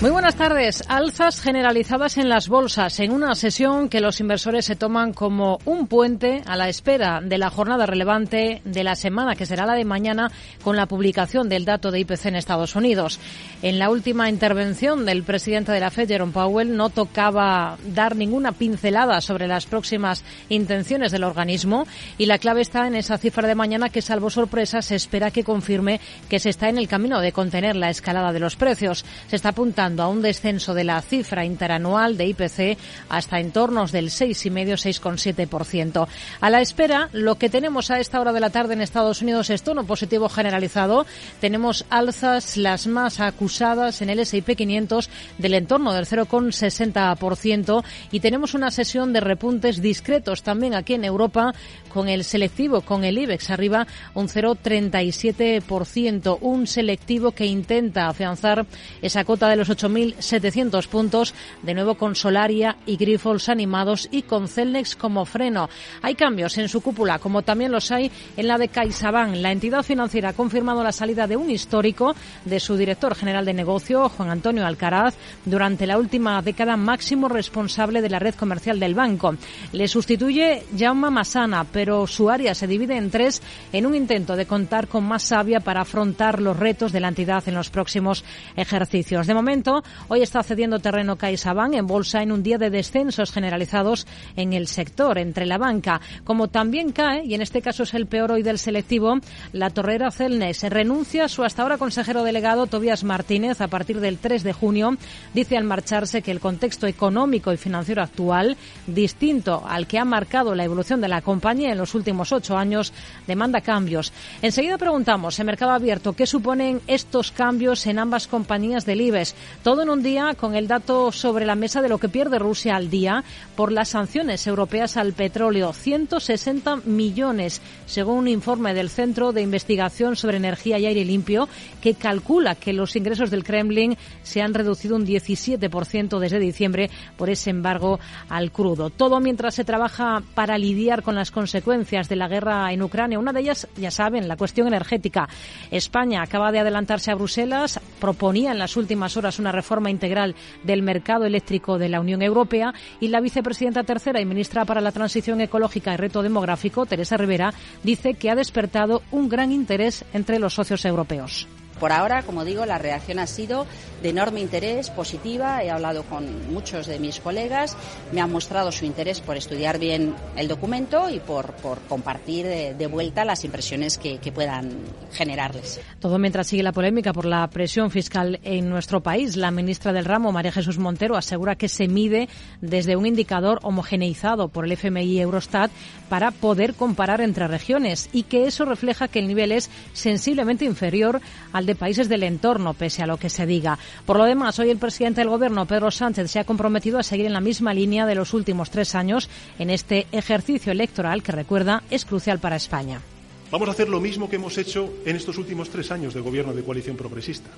Muy buenas tardes. Alzas generalizadas en las bolsas en una sesión que los inversores se toman como un puente a la espera de la jornada relevante de la semana, que será la de mañana, con la publicación del dato de IPC en Estados Unidos. En la última intervención del presidente de la Fed, Jerome Powell, no tocaba dar ninguna pincelada sobre las próximas intenciones del organismo y la clave está en esa cifra de mañana que, salvo sorpresa, se espera que confirme que se está en el camino de contener la escalada de los precios. Se está apuntando a un descenso de la cifra interanual de IPC hasta entornos del 6,5-6,7%. A la espera, lo que tenemos a esta hora de la tarde en Estados Unidos es tono positivo generalizado. Tenemos alzas las más acusadas en el S&P 500 del entorno del 0,60% y tenemos una sesión de repuntes discretos también aquí en Europa con el selectivo, con el IBEX arriba un 0,37%, un selectivo que intenta afianzar esa cota de los 8.700 puntos, de nuevo con Solaria y Grifols animados y con Celnex como freno. Hay cambios en su cúpula, como también los hay en la de CaixaBank. La entidad financiera ha confirmado la salida de un histórico de su director general de negocio, Juan Antonio Alcaraz, durante la última década máximo responsable de la red comercial del banco. Le sustituye Jaume Massana, pero su área se divide en tres en un intento de contar con más sabia para afrontar los retos de la entidad en los próximos ejercicios. De momento, hoy está cediendo terreno CaixaBank en bolsa en un día de descensos generalizados en el sector, entre la banca. Como también cae, y en este caso es el peor hoy del selectivo, la torrera Celnes. Renuncia a su hasta ahora consejero delegado Tobias Martínez a partir del 3 de junio. Dice al marcharse que el contexto económico y financiero actual, distinto al que ha marcado la evolución de la compañía en los últimos ocho años, demanda cambios. Enseguida preguntamos en Mercado Abierto qué suponen estos cambios en ambas compañías del IBEX. Todo en un día con el dato sobre la mesa de lo que pierde Rusia al día por las sanciones europeas al petróleo. 160 millones, según un informe del Centro de Investigación sobre Energía y Aire Limpio, que calcula que los ingresos del Kremlin se han reducido un 17% desde diciembre por ese embargo al crudo. Todo mientras se trabaja para lidiar con las consecuencias de la guerra en Ucrania. Una de ellas, ya saben, la cuestión energética. España acaba de adelantarse a Bruselas, proponía en las últimas horas una reforma integral del mercado eléctrico de la Unión Europea y la vicepresidenta tercera y ministra para la Transición Ecológica y Reto Demográfico, Teresa Rivera, dice que ha despertado un gran interés entre los socios europeos. Por ahora, como digo, la reacción ha sido de enorme interés, positiva. He hablado con muchos de mis colegas, me han mostrado su interés por estudiar bien el documento y por, por compartir de, vuelta las impresiones que, que, puedan generarles. Todo mientras sigue la polémica por la presión fiscal en nuestro país. La ministra del ramo, María Jesús Montero, asegura que se mide desde un indicador homogeneizado por el FMI y Eurostat para poder comparar entre regiones y que eso refleja que el nivel es sensiblemente inferior al de países del entorno, pese a lo que se diga. Por lo demás, hoy el presidente del Gobierno, Pedro Sánchez, se ha comprometido a seguir en la misma línea de los últimos tres años en este ejercicio electoral que, recuerda, es crucial para España. Vamos a hacer lo mismo que hemos hecho en estos últimos tres años de gobierno de coalición progresista.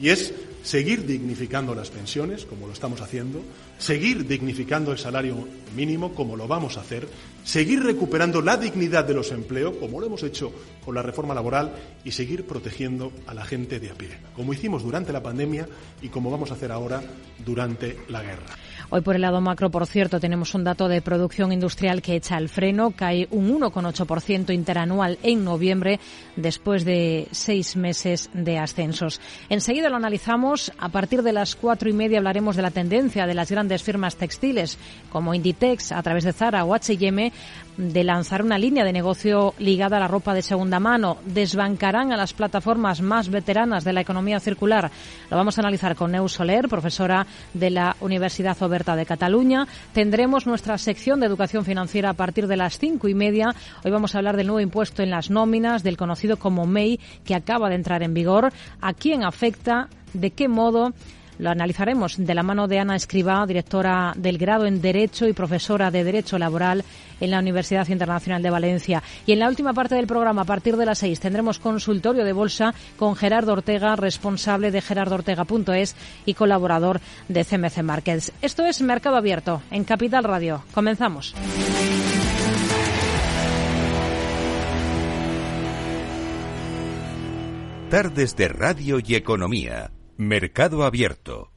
Y es seguir dignificando las pensiones, como lo estamos haciendo, seguir dignificando el salario mínimo, como lo vamos a hacer, seguir recuperando la dignidad de los empleos, como lo hemos hecho con la reforma laboral, y seguir protegiendo a la gente de a pie, como hicimos durante la pandemia y como vamos a hacer ahora durante la guerra. Hoy por el lado macro, por cierto, tenemos un dato de producción industrial que echa el freno, cae un 1,8% interanual en noviembre después de seis meses de ascensos. Enseguida lo analizamos. A partir de las cuatro y media hablaremos de la tendencia de las grandes firmas textiles como Inditex a través de Zara o H&M de lanzar una línea de negocio ligada a la ropa de segunda mano. Desbancarán a las plataformas más veteranas de la economía circular. Lo vamos a analizar con Neus Soler, profesora de la Universidad Oberta de Cataluña. Tendremos nuestra sección de educación financiera a partir de las cinco y media. Hoy vamos a hablar del nuevo impuesto en las nóminas, del conocido como MEI, que acaba de entrar en vigor. ¿A quién afecta? ¿De qué modo? Lo analizaremos de la mano de Ana Escribá, directora del grado en Derecho y profesora de Derecho Laboral en la Universidad Internacional de Valencia. Y en la última parte del programa, a partir de las seis, tendremos consultorio de bolsa con Gerardo Ortega, responsable de gerardoortega.es y colaborador de CMC Markets. Esto es Mercado Abierto en Capital Radio. Comenzamos. Tardes de Radio y Economía. Mercado Abierto.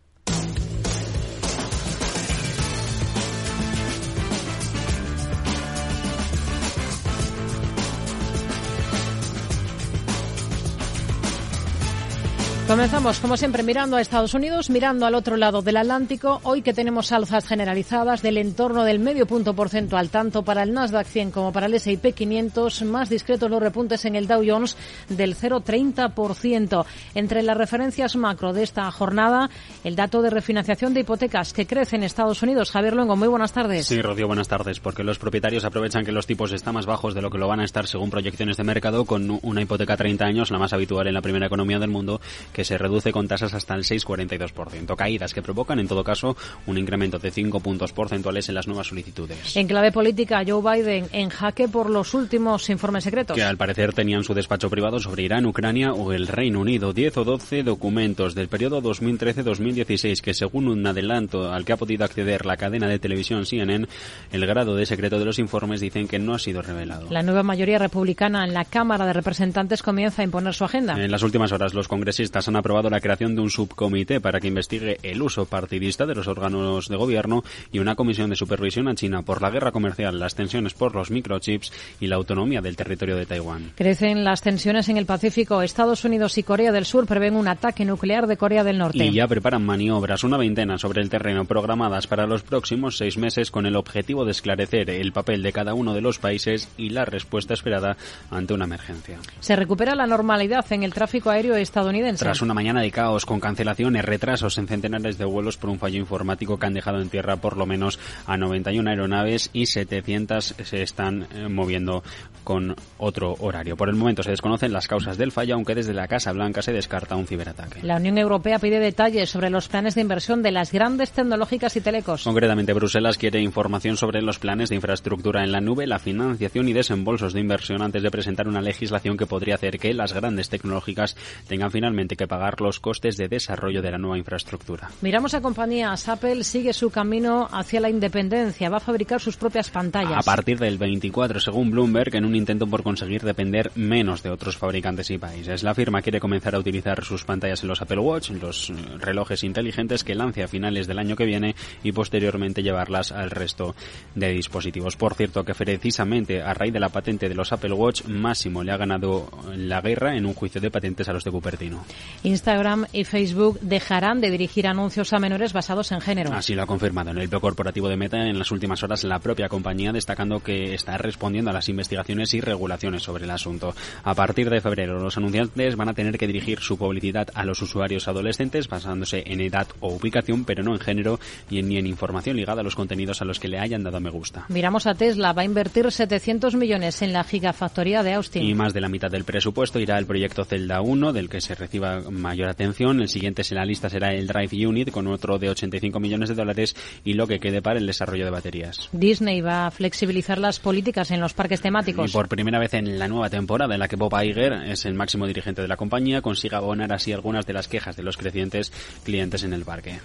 Comenzamos, como siempre, mirando a Estados Unidos, mirando al otro lado del Atlántico. Hoy que tenemos alzas generalizadas del entorno del medio punto porcentual, tanto para el Nasdaq 100 como para el S&P 500, más discretos los repuntes en el Dow Jones del 0,30%. Entre las referencias macro de esta jornada, el dato de refinanciación de hipotecas que crece en Estados Unidos. Javier Luengo, muy buenas tardes. Sí, Rocío, buenas tardes, porque los propietarios aprovechan que los tipos están más bajos de lo que lo van a estar según proyecciones de mercado, con una hipoteca a 30 años, la más habitual en la primera economía del mundo, que se reduce con tasas hasta el 6,42%. Caídas que provocan, en todo caso, un incremento de 5 puntos porcentuales en las nuevas solicitudes. En clave política, Joe Biden en jaque por los últimos informes secretos. Que al parecer tenían su despacho privado sobre Irán, Ucrania o el Reino Unido. 10 o 12 documentos del periodo 2013-2016 que, según un adelanto al que ha podido acceder la cadena de televisión CNN, el grado de secreto de los informes dicen que no ha sido revelado. La nueva mayoría republicana en la Cámara de Representantes comienza a imponer su agenda. En las últimas horas, los congresistas han aprobado la creación de un subcomité para que investigue el uso partidista de los órganos de gobierno y una comisión de supervisión a China por la guerra comercial, las tensiones por los microchips y la autonomía del territorio de Taiwán. Crecen las tensiones en el Pacífico. Estados Unidos y Corea del Sur prevén un ataque nuclear de Corea del Norte. Y ya preparan maniobras, una veintena sobre el terreno, programadas para los próximos seis meses con el objetivo de esclarecer el papel de cada uno de los países y la respuesta esperada ante una emergencia. Se recupera la normalidad en el tráfico aéreo estadounidense. Tras una mañana de caos con cancelaciones, retrasos en centenares de vuelos por un fallo informático que han dejado en tierra por lo menos a 91 aeronaves y 700 se están eh, moviendo con otro horario. Por el momento se desconocen las causas del fallo, aunque desde la Casa Blanca se descarta un ciberataque. La Unión Europea pide detalles sobre los planes de inversión de las grandes tecnológicas y telecos. Concretamente, Bruselas quiere información sobre los planes de infraestructura en la nube, la financiación y desembolsos de inversión antes de presentar una legislación que podría hacer que las grandes tecnológicas tengan finalmente que pagar los costes de desarrollo de la nueva infraestructura. Miramos a compañías. Apple sigue su camino hacia la independencia. Va a fabricar sus propias pantallas. A partir del 24, según Bloomberg, en un intento por conseguir depender menos de otros fabricantes y países. La firma quiere comenzar a utilizar sus pantallas en los Apple Watch, los relojes inteligentes que lance a finales del año que viene y posteriormente llevarlas al resto de dispositivos. Por cierto, que precisamente a raíz de la patente de los Apple Watch, Máximo le ha ganado la guerra en un juicio de patentes a los de Cupertino. Instagram y Facebook dejarán de dirigir anuncios a menores basados en género. Así lo ha confirmado en el blog corporativo de Meta en las últimas horas la propia compañía, destacando que está respondiendo a las investigaciones y regulaciones sobre el asunto. A partir de febrero, los anunciantes van a tener que dirigir su publicidad a los usuarios adolescentes basándose en edad o ubicación, pero no en género ni en, información ligada a los contenidos a los que le hayan dado me gusta. Miramos a Tesla, va a invertir 700 millones en la gigafactoría de Austin. Y más de la mitad del presupuesto irá al proyecto Zelda 1, del que se reciba mayor atención. El siguiente en la lista será el Drive Unit, con otro de 85 millones de dólares y lo que quede para el desarrollo de baterías. Disney va a flexibilizar las políticas en los parques temáticos. Y por primera vez en la nueva temporada en la que Bob Iger es el máximo dirigente de la compañía, consiga abonar así algunas de las quejas de los crecientes clientes en el parque.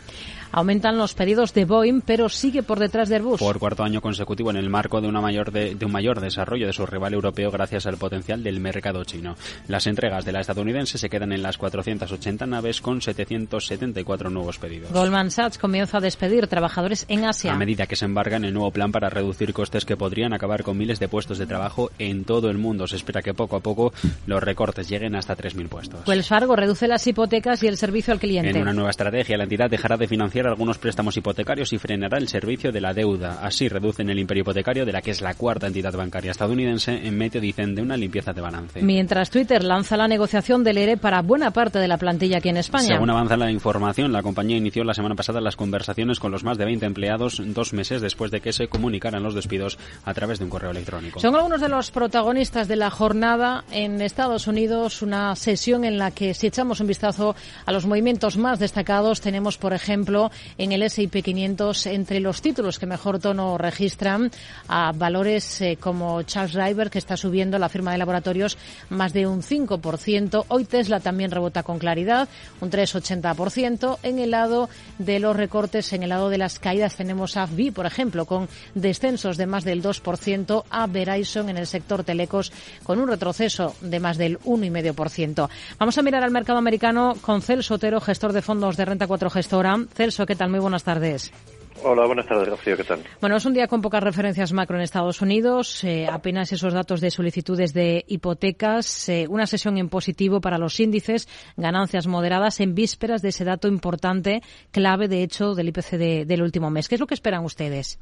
Aumentan los pedidos de Boeing, pero sigue por detrás de Airbus. Por cuarto año consecutivo en el marco de, una mayor de, un mayor desarrollo de su rival europeo gracias al potencial del mercado chino. Las entregas de la estadounidense se quedan en las 480 naves con 774 nuevos pedidos. Goldman Sachs comienza a despedir trabajadores en Asia. A medida que se embarga en el nuevo plan para reducir costes que podrían acabar con miles de puestos de trabajo en todo el mundo. Se espera que poco a poco los recortes lleguen hasta 3.000 puestos. Wells Fargo reduce las hipotecas y el servicio al cliente. En una nueva estrategia, la entidad dejará de financiar algunos préstamos hipotecarios y frenará el servicio de la deuda. Así reducen el imperio hipotecario de la que es la cuarta entidad bancaria estadounidense en medio, dicen, de una limpieza de balance. Mientras Twitter lanza la negociación del ERE para buena parte parte de la plantilla aquí en España. Según avanza la información, la compañía inició la semana pasada las conversaciones con los más de 20 empleados dos meses después de que se comunicaran los despidos a través de un correo electrónico. Son algunos de los protagonistas de la jornada en Estados Unidos, una sesión en la que si echamos un vistazo a los movimientos más destacados, tenemos, por ejemplo, en el S&P 500 entre los títulos que mejor tono registran a valores eh, como Charles River, que está subiendo la firma de laboratorios más de un 5%. Hoy Tesla también rebota con claridad, un 3,80%. En el lado de los recortes, en el lado de las caídas, tenemos a V, por ejemplo, con descensos de más del 2%, a Verizon en el sector telecos con un retroceso de más del 1,5%. Vamos a mirar al mercado americano con Celso Otero, gestor de fondos de Renta 4 Gestora. Celso, ¿qué tal? Muy buenas tardes. Hola, buenas tardes, Rocío, ¿qué tal? Bueno, es un día con pocas referencias macro en Estados Unidos, eh, apenas esos datos de solicitudes de hipotecas, eh, una sesión en positivo para los índices, ganancias moderadas en vísperas de ese dato importante, clave, de hecho, del IPC del último mes. ¿Qué es lo que esperan ustedes?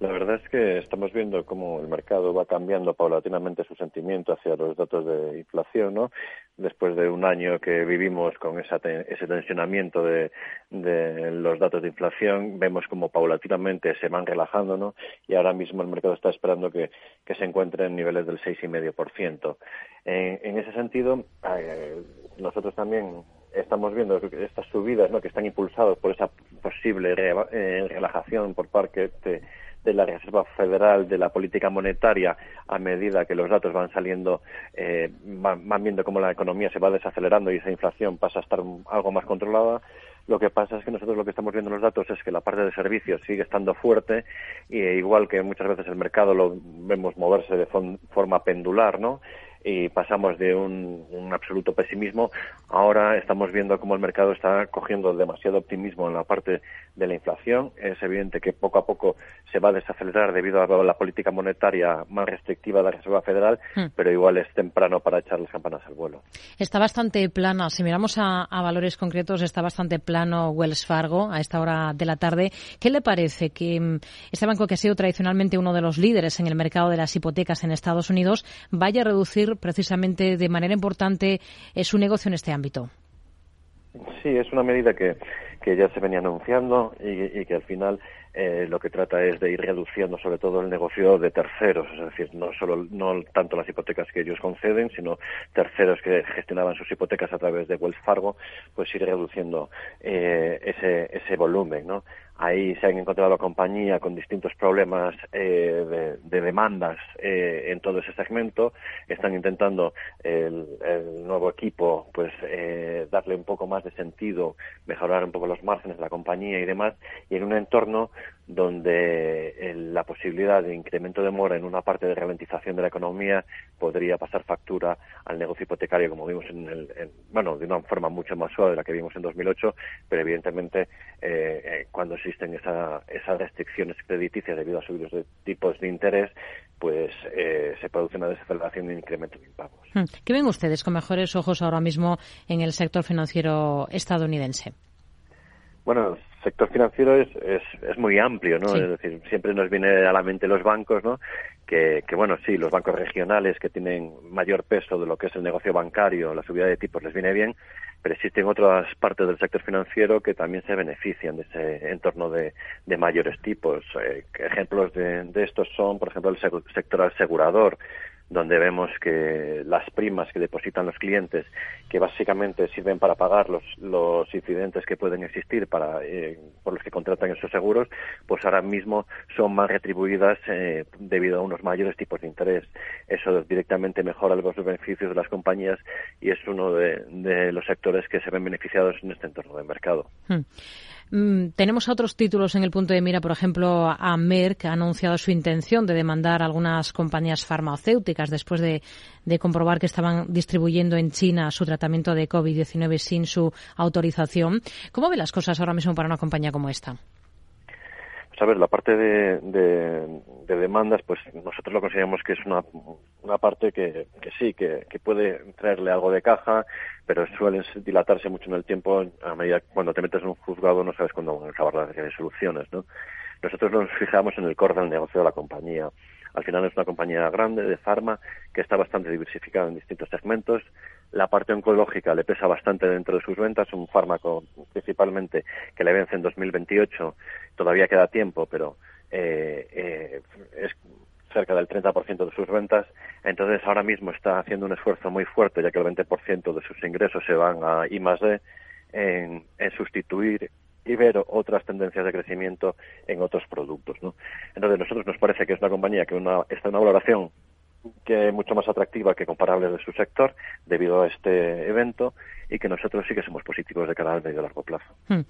La verdad es que estamos viendo cómo el mercado va cambiando paulatinamente su sentimiento hacia los datos de inflación, ¿no? Después de un año que vivimos con ese tensionamiento de, los datos de inflación, vemos como paulatinamente se van relajando, ¿no? Y ahora mismo el mercado está esperando que, se encuentre en niveles del 6,5%. En, en ese sentido, eh, nosotros también estamos viendo estas subidas ¿no? que están impulsadas por esa posible eh, relajación por parte de, de la Reserva Federal de la política monetaria a medida que los datos van saliendo, eh, van, viendo cómo la economía se va desacelerando y esa inflación pasa a estar algo más controlada. Lo que pasa es que nosotros lo que estamos viendo en los datos es que la parte de servicios sigue estando fuerte y igual que muchas veces el mercado lo vemos moverse de forma pendular, ¿no? Y pasamos de un, absoluto pesimismo. Ahora estamos viendo cómo el mercado está cogiendo demasiado optimismo en la parte de la inflación. Es evidente que poco a poco se va a desacelerar debido a la política monetaria más restrictiva de la Reserva Federal, hmm. pero igual es temprano para echar las campanas al vuelo. Está bastante plana. Si miramos a, valores concretos, está bastante plano Wells Fargo a esta hora de la tarde. ¿Qué le parece que mm, este banco, que ha sido tradicionalmente uno de los líderes en el mercado de las hipotecas en Estados Unidos, vaya a reducir precisamente de manera importante eh, su negocio en este ámbito. Sí, es una medida que, que ya se venía anunciando y, que al final eh, lo que trata es de ir reduciendo sobre todo el negocio de terceros, es decir, no solo no tanto las hipotecas que ellos conceden, sino terceros que gestionaban sus hipotecas a través de Wells Fargo, pues ir reduciendo eh, ese, ese volumen, ¿no? Ahí se han encontrado la compañía con distintos problemas eh, de, demandas eh, en todo ese segmento. Están intentando el, nuevo equipo, pues, eh, darle un poco más de sentido, mejorar un poco los márgenes de la compañía y demás, y en un entorno donde la posibilidad de incremento de mora en una parte de ralentización de la economía podría pasar factura al negocio hipotecario, como vimos en el, bueno, de una forma mucho más suave de la que vimos en 2008, pero evidentemente cuando se existen esas restricciones crediticias debido a subidos de tipos de interés, pues eh, se produce una desaceleración y un incremento de impagos. Hmm. ¿Qué ven ustedes con mejores ojos ahora mismo en el sector financiero estadounidense? Bueno, sector financiero es, es, muy amplio, ¿no? Es decir, siempre nos viene a la mente los bancos, ¿no? Que, que, bueno, sí, los bancos regionales que tienen mayor peso de lo que es el negocio bancario, la subida de tipos les viene bien, pero existen otras partes del sector financiero que también se benefician de ese entorno de, de mayores tipos. Eh, ejemplos de, de, estos son, por ejemplo, el sector asegurador, donde vemos que las primas que depositan los clientes, que básicamente sirven para pagar los, los incidentes que pueden existir para, eh, por los que contratan esos seguros, pues ahora mismo son más retribuidas eh, debido a unos mayores tipos de interés. Eso directamente mejora los beneficios de las compañías y es uno de, los sectores que se ven beneficiados en este entorno de mercado. Hmm. Mm, tenemos otros títulos en el punto de mira, por ejemplo, a Merck ha anunciado su intención de demandar a algunas compañías farmacéuticas después de, comprobar que estaban distribuyendo en China su tratamiento de COVID-19 sin su autorización. ¿Cómo ve las cosas ahora mismo para una compañía como esta? A ver, la parte de, de, demandas, pues nosotros lo consideramos que es una, una parte que, que sí, que, que puede traerle algo de caja, pero suelen dilatarse mucho en el tiempo. A medida cuando te metes en un juzgado no sabes cuándo van a acabar las resoluciones, ¿no? Nosotros nos fijamos en el core del negocio de la compañía. Al final es una compañía grande de farma que está bastante diversificada en distintos segmentos. La parte oncológica le pesa bastante dentro de sus ventas, un fármaco principalmente que le vence en 2028, todavía queda tiempo, pero eh, eh, es cerca del 30% de sus ventas, entonces ahora mismo está haciendo un esfuerzo muy fuerte, ya que el 20% de sus ingresos se van a I D, en, sustituir y ver otras tendencias de crecimiento en otros productos. ¿no? Entonces, nosotros nos parece que es una compañía que una, está en una valoración que mucho más atractiva que comparable de su sector debido a este evento y que nosotros sí que somos positivos de cara al medio largo plazo. Hmm.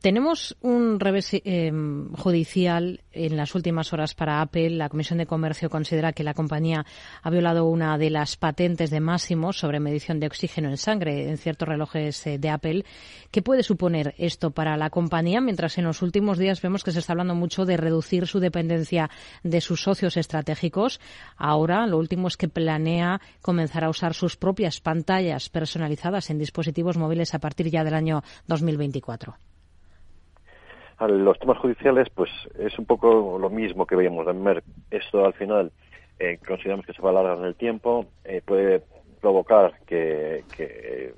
Tenemos un revés eh, judicial en las últimas horas para Apple. La Comisión de Comercio considera que la compañía ha violado una de las patentes de máximo sobre medición de oxígeno en sangre en ciertos relojes eh, de Apple. ¿Qué puede suponer esto para la compañía? Mientras en los últimos días vemos que se está hablando mucho de reducir su dependencia de sus socios estratégicos. Ahora lo último es que planea comenzar a usar sus propias pantallas personalizadas en dispositivos móviles a partir ya del año 2024? los temas judiciales, pues es un poco lo mismo que veíamos en Merck. Esto al final eh, consideramos que se va a alargar en el tiempo, eh, puede provocar que, que,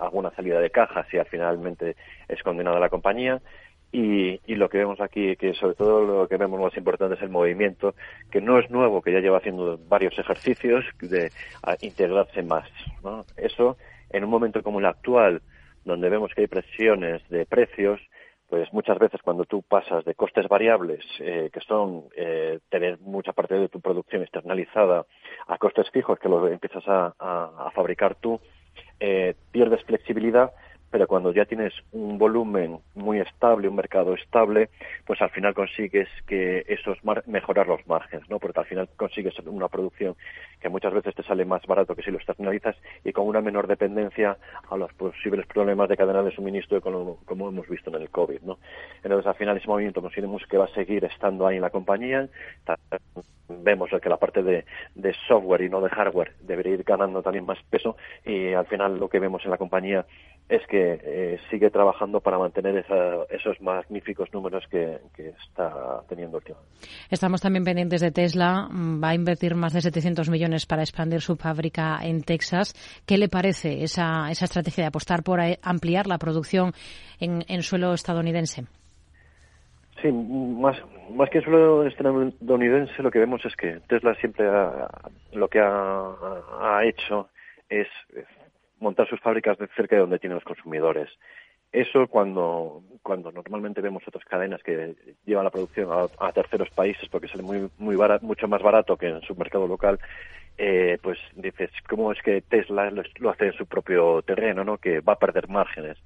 alguna salida de caja si finalmente es condenada la compañía y, y, lo que vemos aquí, que sobre todo lo que vemos más importante es el movimiento, que no es nuevo, que ya lleva haciendo varios ejercicios de integrarse más. ¿no? Eso, en un momento como el actual, donde vemos que hay presiones de precios, pues muchas veces cuando tú pasas de costes variables, eh, que son eh, tener mucha parte de tu producción externalizada, a costes fijos que lo empiezas a, a, a fabricar tú, eh, pierdes flexibilidad pero cuando ya tienes un volumen muy estable, un mercado estable, pues al final consigues que esos mejorar los márgenes, ¿no? Porque al final consigues una producción que muchas veces te sale más barato que si lo externalizas y con una menor dependencia a los posibles problemas de cadena de suministro como, como hemos visto en el COVID, ¿no? Entonces al final ese movimiento consideramos que va a seguir estando ahí en la compañía. Vemos que la parte de, de software y no de hardware debería ir ganando también más peso y al final lo que vemos en la compañía es que eh, sigue trabajando para mantener esos magníficos números que, está teniendo últimamente. Estamos también pendientes de Tesla. Va a invertir más de 700 millones para expandir su fábrica en Texas. ¿Qué le parece esa, esa estrategia de apostar por ampliar la producción en suelo estadounidense? Sí, más, más que en suelo estadounidense, lo que vemos es que Tesla siempre lo que ha, ha hecho es montar sus fábricas de cerca de donde tienen los consumidores. Eso cuando, cuando normalmente vemos otras cadenas que llevan la producción a, terceros países porque sale muy, muy mucho más barato que en su mercado local, eh, pues dices, ¿cómo es que Tesla lo, hace en su propio terreno, ¿no? que va a perder márgenes?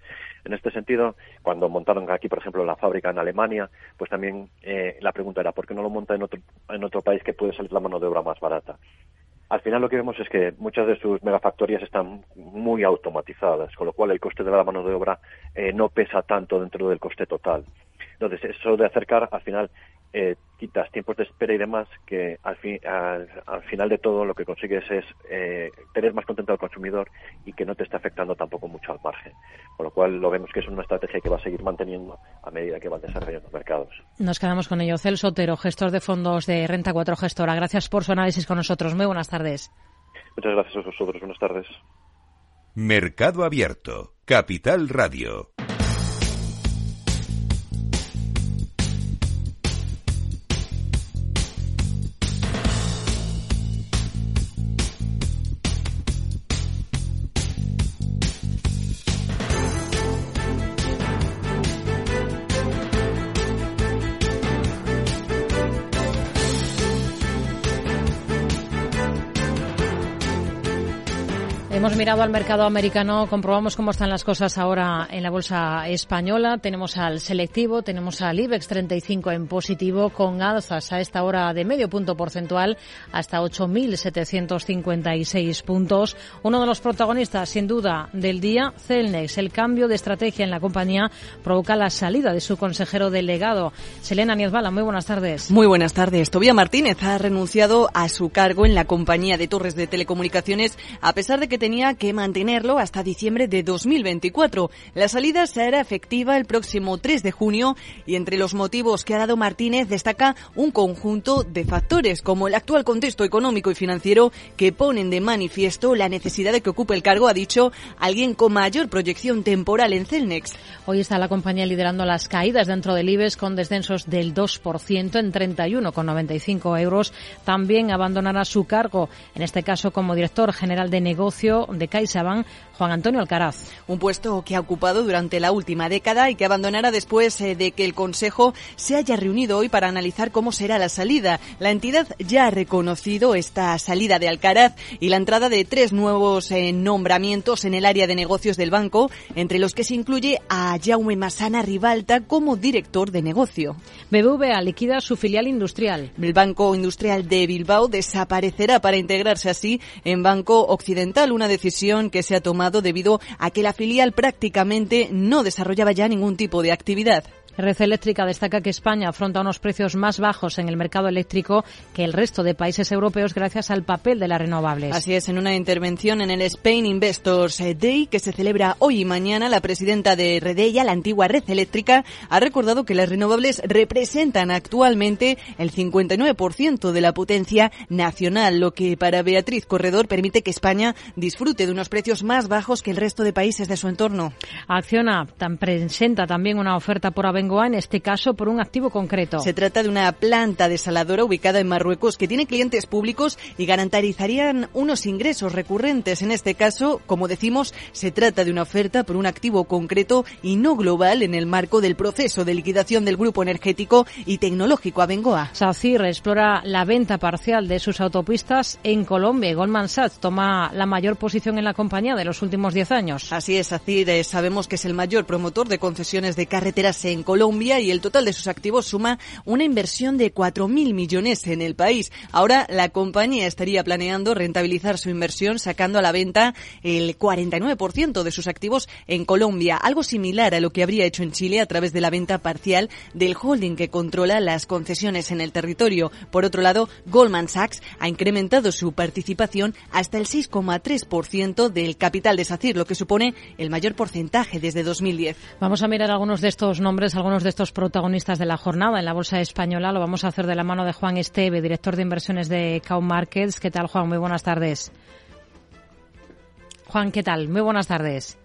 En este sentido, cuando montaron aquí, por ejemplo, la fábrica en Alemania, pues también eh, la pregunta era, ¿por qué no lo monta en otro, en otro país que puede salir la mano de obra más barata? al final lo que vemos es que muchas de sus megafactorías están muy automatizadas, con lo cual el coste de la mano de obra eh, no pesa tanto dentro del coste total. Entonces, eso de acercar, al final, eh, quitas tiempos de espera y demás, que al, fin, al, final de todo lo que consigues es eh, tener más contento al consumidor y que no te esté afectando tampoco mucho al margen. Con lo cual lo vemos que es una estrategia que va a seguir manteniendo a medida que van desarrollando los mercados. Nos quedamos con ello. Celso Otero, gestor de fondos de Renta 4 Gestora. Gracias por su análisis con nosotros. Muy buenas tardes. Muchas gracias a vosotros. Buenas tardes. Mercado Abierto. Capital Radio. Hemos mirado al mercado americano, comprobamos cómo están las cosas ahora en la bolsa española. Tenemos al selectivo, tenemos al IBEX 35 en positivo con alzas a esta hora de medio punto porcentual hasta 8.756 puntos. Uno de los protagonistas, sin duda, del día, Celnex. El cambio de estrategia en la compañía provoca la salida de su consejero delegado. Selena Niezbala, muy buenas tardes. Muy buenas tardes. Tobía Martínez ha renunciado a su cargo en la compañía de torres de telecomunicaciones a pesar de que tenía que mantenerlo hasta diciembre de 2024. La salida será efectiva el próximo 3 de junio y entre los motivos que ha dado Martínez destaca un conjunto de factores como el actual contexto económico y financiero que ponen de manifiesto la necesidad de que ocupe el cargo, ha dicho alguien con mayor proyección temporal en Celnex. Hoy está la compañía liderando las caídas dentro del IBEX con descensos del 2% en 31,95 euros. También abandonará su cargo, en este caso como director general de negocio de CaixaBank, Juan Antonio Alcaraz. Un puesto que ha ocupado durante la última década y que abandonará después eh, de que el Consejo se haya reunido hoy para analizar cómo será la salida. La entidad ya ha reconocido esta salida de Alcaraz y la entrada de tres nuevos eh, nombramientos en el área de negocios del banco, entre los que se incluye a Jaume Masana Ribalta como director de negocio. BBVA liquida su filial industrial. El Banco Industrial de Bilbao desaparecerá para integrarse así en Banco Occidental, una decisión que se ha tomado debido a que la filial prácticamente no desarrollaba ya ningún tipo de actividad. Red Eléctrica destaca que España afronta unos precios más bajos en el mercado eléctrico que el resto de países europeos gracias al papel de las renovables. Así es, en una intervención en el Spain Investors Day que se celebra hoy y mañana, la presidenta de Redella, la antigua Red Eléctrica, ha recordado que las renovables representan actualmente el 59% de la potencia nacional, lo que para Beatriz Corredor permite que España disfrute de unos precios más bajos que el resto de países de su entorno. Acciona presenta también una oferta por En este caso por un activo concreto. Se trata de una planta desaladora ubicada en Marruecos que tiene clientes públicos y garantizarían unos ingresos recurrentes. En este caso, como decimos, se trata de una oferta por un activo concreto y no global en el marco del proceso de liquidación del grupo energético y tecnológico Abengoa. SACIR explora la venta parcial de sus autopistas en Colombia. Goldman Sachs toma la mayor posición en la compañía de los últimos 10 años. Así es, SACIR eh, sabemos que es el mayor promotor de concesiones de carreteras en Colombia Colombia y el total de sus activos suma una inversión de 4.000 millones en el país. Ahora la compañía estaría planeando rentabilizar su inversión sacando a la venta el 49% de sus activos en Colombia, algo similar a lo que habría hecho en Chile a través de la venta parcial del holding que controla las concesiones en el territorio. Por otro lado, Goldman Sachs ha incrementado su participación hasta el 6,3% del capital de SACIR, lo que supone el mayor porcentaje desde 2010. Vamos a mirar algunos de estos nombres, algunos de estos protagonistas de la jornada en la Bolsa Española. Lo vamos a hacer de la mano de Juan Esteve, director de inversiones de Cow Markets. ¿Qué tal, Juan? Muy buenas tardes. Juan, ¿qué tal? Muy buenas tardes.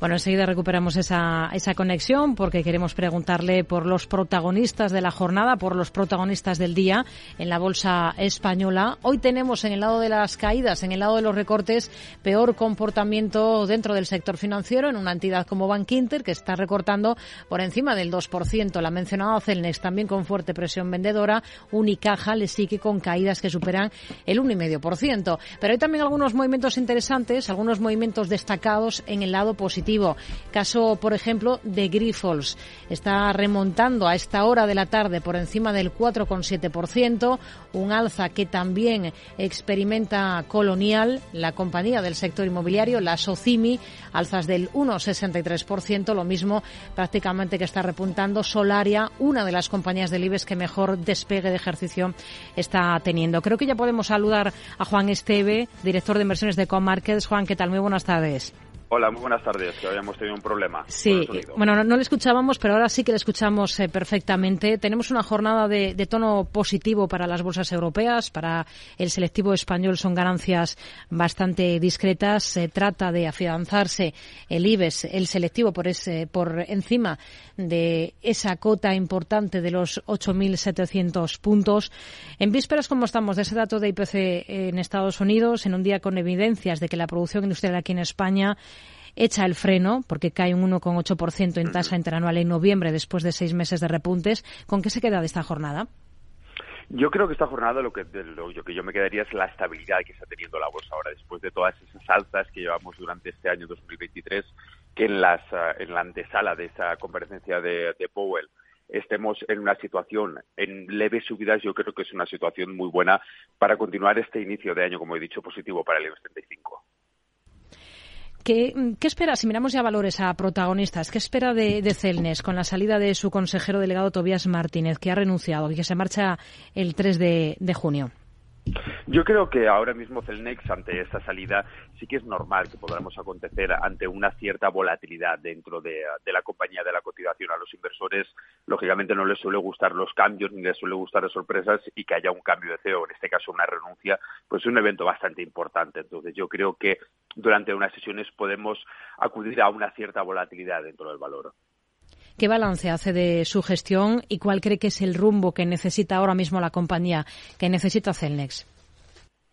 Bueno, enseguida recuperamos esa, esa conexión porque queremos preguntarle por los protagonistas de la jornada, por los protagonistas del día en la bolsa española. Hoy tenemos en el lado de las caídas, en el lado de los recortes, peor comportamiento dentro del sector financiero en una entidad como Bank Inter que está recortando por encima del 2%. La mencionada Celnex también con fuerte presión vendedora. Unicaja le sigue con caídas que superan el 1,5%. Pero hay también algunos movimientos interesantes, algunos movimientos destacados en el lado positivo Caso, por ejemplo, de Grifols. Está remontando a esta hora de la tarde por encima del 4,7%, un alza que también experimenta Colonial, la compañía del sector inmobiliario, la Socimi, alzas del 1,63%, lo mismo prácticamente que está repuntando Solaria, una de las compañías del IBEX que mejor despegue de ejercicio está teniendo. Creo que ya podemos saludar a Juan Esteve, director de inversiones de Comarkets. Juan, ¿qué tal? Muy buenas tardes. Hola, muy buenas tardes, que habíamos tenido un problema. Sí, bueno, no, le escuchábamos, pero ahora sí que le escuchamos eh, perfectamente. Tenemos una jornada de, tono positivo para las bolsas europeas, para el selectivo español son ganancias bastante discretas. Se trata de afianzarse el IBEX, el selectivo por, ese, por encima de esa cota importante de los 8.700 puntos. En vísperas, como estamos, de ese dato de IPC en Estados Unidos, en un día con evidencias de que la producción industrial aquí en España echa el freno porque cae un 1,8% en tasa interanual en noviembre después de seis meses de repuntes. ¿Con qué se queda de esta jornada? Yo creo que esta jornada lo que, lo, que yo me quedaría es la estabilidad que está teniendo la bolsa ahora, después de todas esas alzas que llevamos durante este año 2023, que en, las, ah, en la antesala de esa comparecencia de, de Powell estemos en una situación en leves subidas, yo creo que es una situación muy buena para continuar este inicio de año, como he dicho, positivo para el IBEX 35. ¿Qué, espera, si miramos ya valores a protagonistas, qué espera de, Celnes con la salida de su consejero delegado Tobías Martínez, que ha renunciado y que se marcha el 3 de, junio? Yo creo que ahora mismo Celnex, ante esta salida, sí que es normal que podamos acontecer ante una cierta volatilidad dentro de, la compañía de la cotización. A los inversores, lógicamente, no les suele gustar los cambios ni les suele gustar las sorpresas y que haya un cambio de CEO, en este caso una renuncia, pues es un evento bastante importante. Entonces, yo creo que durante unas sesiones podemos acudir a una cierta volatilidad dentro del valor. ¿Qué balance hace de su gestión y cuál cree que es el rumbo que necesita ahora mismo la compañía, que necesita Celnex?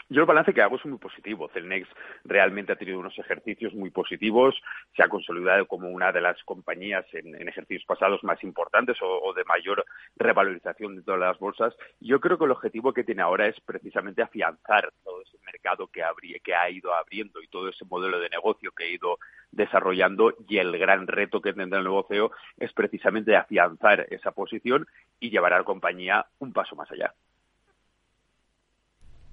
Yo el balance que hago es muy positivo. Celnex realmente ha tenido unos ejercicios muy positivos, se ha consolidado como una de las compañías en, ejercicios pasados más importantes o, de mayor revalorización de todas las bolsas. Yo creo que el objetivo que tiene ahora es precisamente afianzar todo ese mercado que, que ha ido abriendo y todo ese modelo de negocio que ha ido desarrollando y el gran reto que tendrá el negocio es precisamente afianzar esa posición y llevar a la compañía un paso más allá.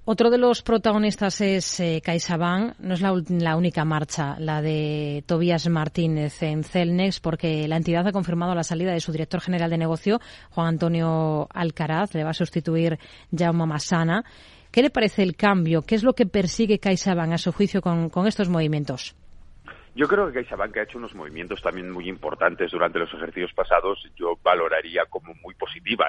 Otro de los protagonistas es eh, CaixaBank. No es la, única marcha, la de Tobias Martínez en Celnex, porque la entidad ha confirmado la salida de su director general de negocio, Juan Antonio Alcaraz. Le va a sustituir Jaume Massana. ¿Qué le parece el cambio? ¿Qué es lo que persigue CaixaBank a su juicio con estos movimientos? Yo creo que CaixaBank ha hecho unos movimientos también muy importantes durante los ejercicios pasados. Yo valoraría como muy positiva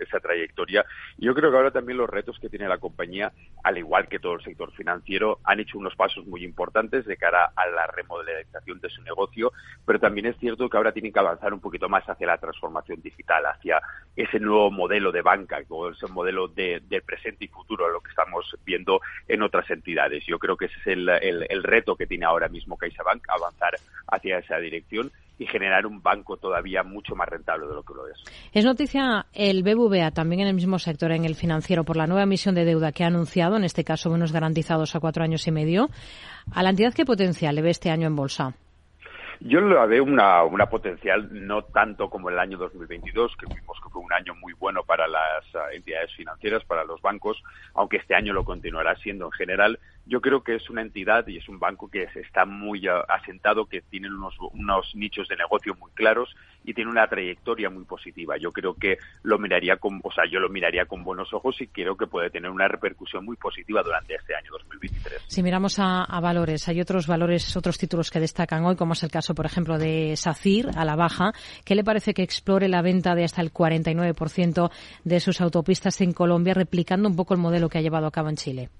esa trayectoria. Yo creo que ahora también los retos que tiene la compañía, al igual que todo el sector financiero, han hecho unos pasos muy importantes de cara a la remodelización de su negocio, pero también es cierto que ahora tienen que avanzar un poquito más hacia la transformación digital, hacia ese nuevo modelo de banca, ese modelo de, presente y futuro, lo que estamos viendo en otras entidades. Yo creo que ese es el, el reto que tiene ahora mismo CaixaBank avanzar hacia esa dirección y generar un banco todavía mucho más rentable de lo que lo es. Es noticia el BBVA, también en el mismo sector, en el financiero, por la nueva emisión de deuda que ha anunciado, en este caso bonos garantizados a cuatro años y medio. ¿A la entidad qué potencial le ve este año en bolsa? Yo lo veo una, una potencial no tanto como el año 2022, que vimos que fue un año muy bueno para las ah, entidades financieras, para los bancos, aunque este año lo continuará siendo en general. Yo creo que es una entidad y es un banco que está muy ah, asentado, que tiene unos, unos nichos de negocio muy claros y tiene una trayectoria muy positiva. Yo creo que lo miraría con, o sea, yo lo miraría con buenos ojos y creo que puede tener una repercusión muy positiva durante este año 2023. Si miramos a, a valores, hay otros valores, otros títulos que destacan hoy, como es el caso por ejemplo, de SACIR a la baja. ¿Qué le parece que explore la venta de hasta el 49% de sus autopistas en Colombia, replicando un poco el modelo que ha llevado a cabo en Chile?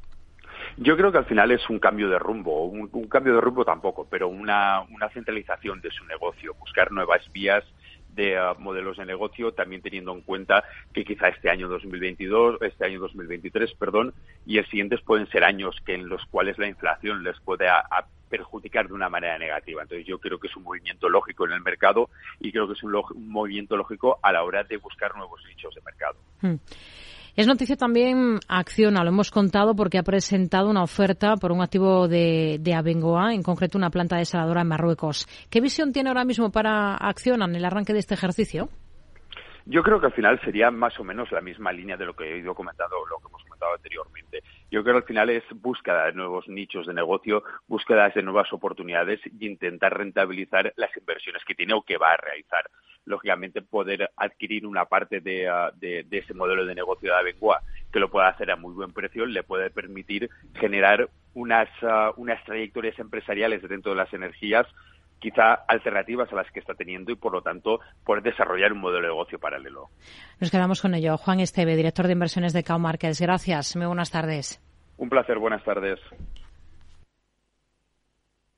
Yo creo que al final es un cambio de rumbo, un, cambio de rumbo tampoco, pero una, una centralización de su negocio, buscar nuevas vías de uh, modelos de negocio, también teniendo en cuenta que quizá este año 2022, este año 2023, perdón, y el siguiente pueden ser años que en los cuales la inflación les puede perjudicar de una manera negativa. Entonces yo creo que es un movimiento lógico en el mercado y creo que es un, movimiento lógico a la hora de buscar nuevos nichos de mercado. Hmm. Es noticia también Acciona, lo hemos contado porque ha presentado una oferta por un activo de, de Abengoa, en concreto una planta desaladora en Marruecos. ¿Qué visión tiene ahora mismo para Acciona en el arranque de este ejercicio? Yo creo que al final sería más o menos la misma línea de lo que he ido comentando, lo que hemos comentado anteriormente. Yo creo que al final es búsqueda de nuevos nichos de negocio, búsqueda de nuevas oportunidades y intentar rentabilizar las inversiones que tiene o que va a realizar. Lógicamente, poder adquirir una parte de, ah, ese modelo de negocio de Abengoa que lo pueda hacer a muy buen precio, le puede permitir generar unas, ah, unas trayectorias empresariales dentro de las energías quizá alternativas a las que está teniendo y, por lo tanto, poder desarrollar un modelo de negocio paralelo. Nos quedamos con ello. Juan Esteve, director de inversiones de Cow Markets. Gracias. Muy buenas tardes. Un placer. Buenas tardes.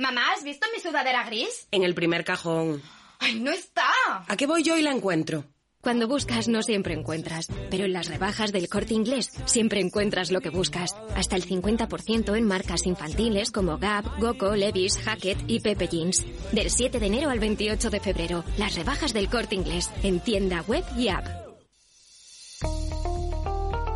Mamá, ¿has visto mi sudadera gris? En el primer cajón. ¡Ay, no está! ¿A qué voy yo y la encuentro? Cuando buscas no siempre encuentras, pero en las rebajas del corte inglés siempre encuentras lo que buscas. Hasta el 50% en marcas infantiles como Gap, Goco, Levis, Hackett y Pepe Jeans. Del 7 de enero al 28 de febrero, las rebajas del corte inglés en tienda web y app.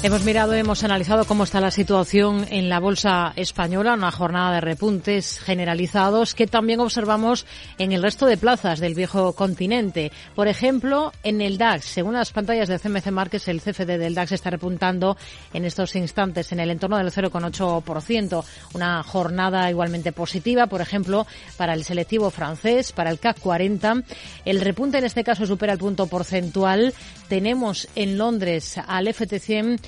Hemos mirado, hemos analizado cómo está la situación en la bolsa española, una jornada de repuntes generalizados que también observamos en el resto de plazas del viejo continente. Por ejemplo, en el DAX, según las pantallas de CMC Markets, el CFD del DAX está repuntando en estos instantes en el entorno del 0,8%. Una jornada igualmente positiva, por ejemplo, para el selectivo francés, para el CAC 40. El repunte en este caso supera el punto porcentual. Tenemos en Londres al FT100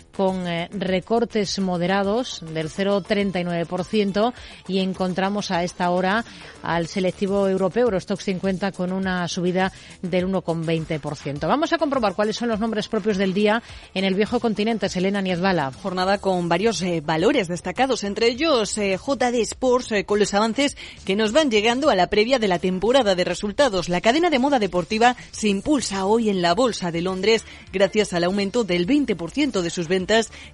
con eh, recortes moderados del 0,39% y encontramos a esta hora al selectivo europeo Eurostox 50 con una subida del 1,20%. Vamos a comprobar cuáles son los nombres propios del día en el viejo continente. Selena Niezbala. Jornada con varios eh, valores destacados, entre ellos eh, JD Sports con los avances que nos van llegando a la previa de la temporada de resultados. La cadena de moda deportiva se impulsa hoy en la Bolsa de Londres gracias al aumento del 20% de sus ventas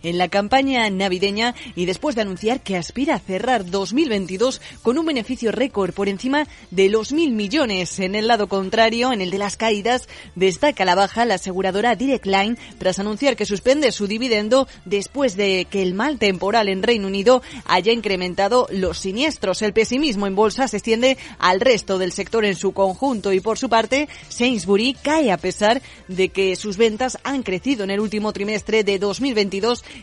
en la campaña navideña y después de anunciar que aspira a cerrar 2022 con un beneficio récord por encima de los mil millones. En el lado contrario, en el de las caídas, destaca la baja la aseguradora Direct Line tras anunciar que suspende su dividendo después de que el mal temporal en Reino Unido haya incrementado los siniestros. El pesimismo en bolsa se extiende al resto del sector en su conjunto y por su parte, Sainsbury cae a pesar de que sus ventas han crecido en el último trimestre de 2022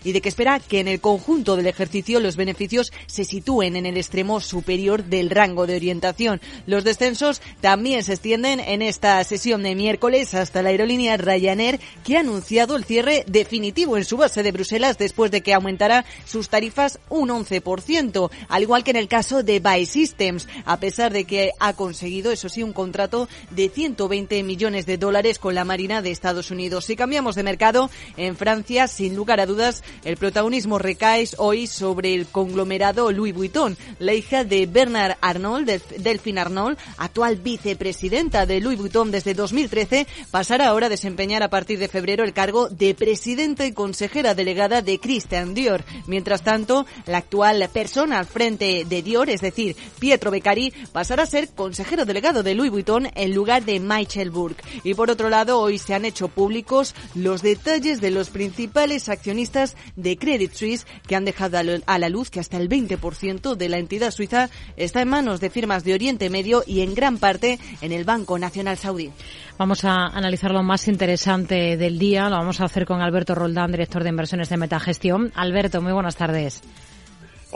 y de que espera que en el conjunto del ejercicio los beneficios se sitúen en el extremo superior del rango de orientación. Los descensos también se extienden en esta sesión de miércoles hasta la aerolínea Ryanair que ha anunciado el cierre definitivo en su base de Bruselas después de que aumentara sus tarifas un 11%, al igual que en el caso de Buy Systems, a pesar de que ha conseguido, eso sí, un contrato de 120 millones de dólares con la Marina de Estados Unidos. Si cambiamos de mercado, en Francia, sin lugar a dudas, el protagonismo recae hoy sobre el conglomerado Louis Vuitton. La hija de Bernard Arnault, Delphine Arnault, actual vicepresidenta de Louis Vuitton desde 2013, pasará ahora a desempeñar a partir de febrero el cargo de presidenta y consejera delegada de Christian Dior. Mientras tanto, la actual persona al frente de Dior, es decir, Pietro Beccari, pasará a ser consejero delegado de Louis Vuitton en lugar de Michael Burke. Y por otro lado, hoy se han hecho públicos los detalles de los principales accionistas de Credit Suisse que han dejado a la luz que hasta el 20% de la entidad suiza está en manos de firmas de Oriente Medio y en gran parte en el Banco Nacional Saudí. Vamos a analizar lo más interesante del día. Lo vamos a hacer con Alberto Roldán, director de inversiones de Metagestión. Alberto, muy buenas tardes.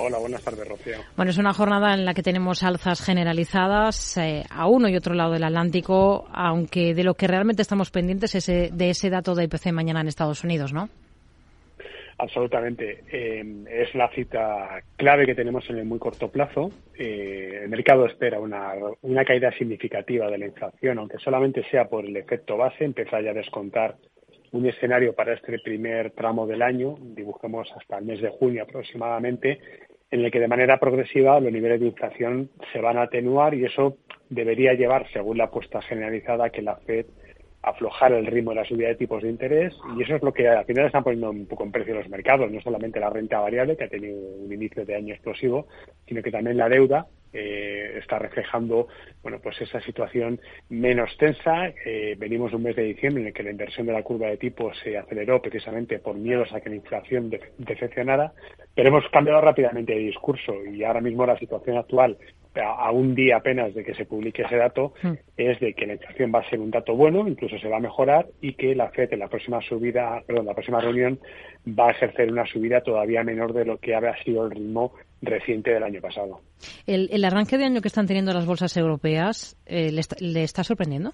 Hola, buenas tardes, Rocío. Bueno, es una jornada en la que tenemos alzas generalizadas eh, a uno y otro lado del Atlántico, aunque de lo que realmente estamos pendientes es de ese dato de IPC mañana en Estados Unidos, ¿no? Absolutamente. Eh, es la cita clave que tenemos en el muy corto plazo. Eh, el mercado espera una, una caída significativa de la inflación, aunque solamente sea por el efecto base, empezar ya a descontar un escenario para este primer tramo del año, dibujemos hasta el mes de junio aproximadamente, en el que de manera progresiva los niveles de inflación se van a atenuar y eso debería llevar, según la apuesta generalizada, que la Fed aflojar el ritmo de la subida de tipos de interés y eso es lo que al final están poniendo un poco en precio los mercados, no solamente la renta variable, que ha tenido un inicio de año explosivo, sino que también la deuda eh, está reflejando bueno pues esa situación menos tensa. Eh, venimos de un mes de diciembre en el que la inversión de la curva de tipos se aceleró precisamente por miedos a que la inflación decepcionara, pero hemos cambiado rápidamente de discurso y ahora mismo la situación actual a un día apenas de que se publique ese dato, hmm. es de que la inflación va a ser un dato bueno, incluso se va a mejorar y que la FED en la próxima subida, perdón, la próxima reunión va a ejercer una subida todavía menor de lo que había sido el ritmo reciente del año pasado. ¿El, arranque de año que están teniendo las bolsas europeas eh, ¿le, está, sorprendiendo?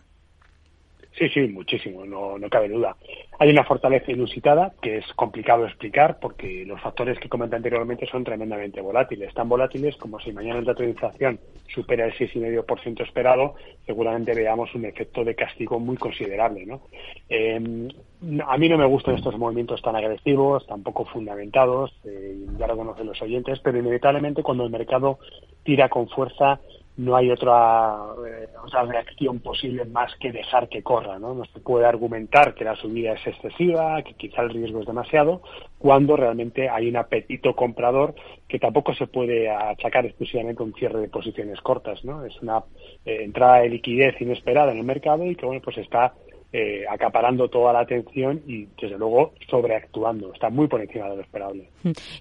Sí, sí, muchísimo, no, no cabe duda. Hay una fortaleza inusitada que es complicado explicar porque los factores que comenté anteriormente son tremendamente volátiles. Tan volátiles como si mañana el dato de inflación supera el 6,5% esperado, seguramente veamos un efecto de castigo muy considerable. ¿no? Eh, a mí no me gustan estos movimientos tan agresivos, tan poco fundamentados, eh, ya lo conocen los oyentes, pero inevitablemente cuando el mercado tira con fuerza no hay otra, eh, otra reacción posible más que dejar que corra. ¿no? no se puede argumentar que la subida es excesiva, que quizá el riesgo es demasiado, cuando realmente hay un apetito comprador que tampoco se puede achacar exclusivamente un cierre de posiciones cortas. ¿no? Es una eh, entrada de liquidez inesperada en el mercado y que bueno pues está eh, acaparando toda la atención y, desde luego, sobreactuando. Está muy por encima de lo esperable.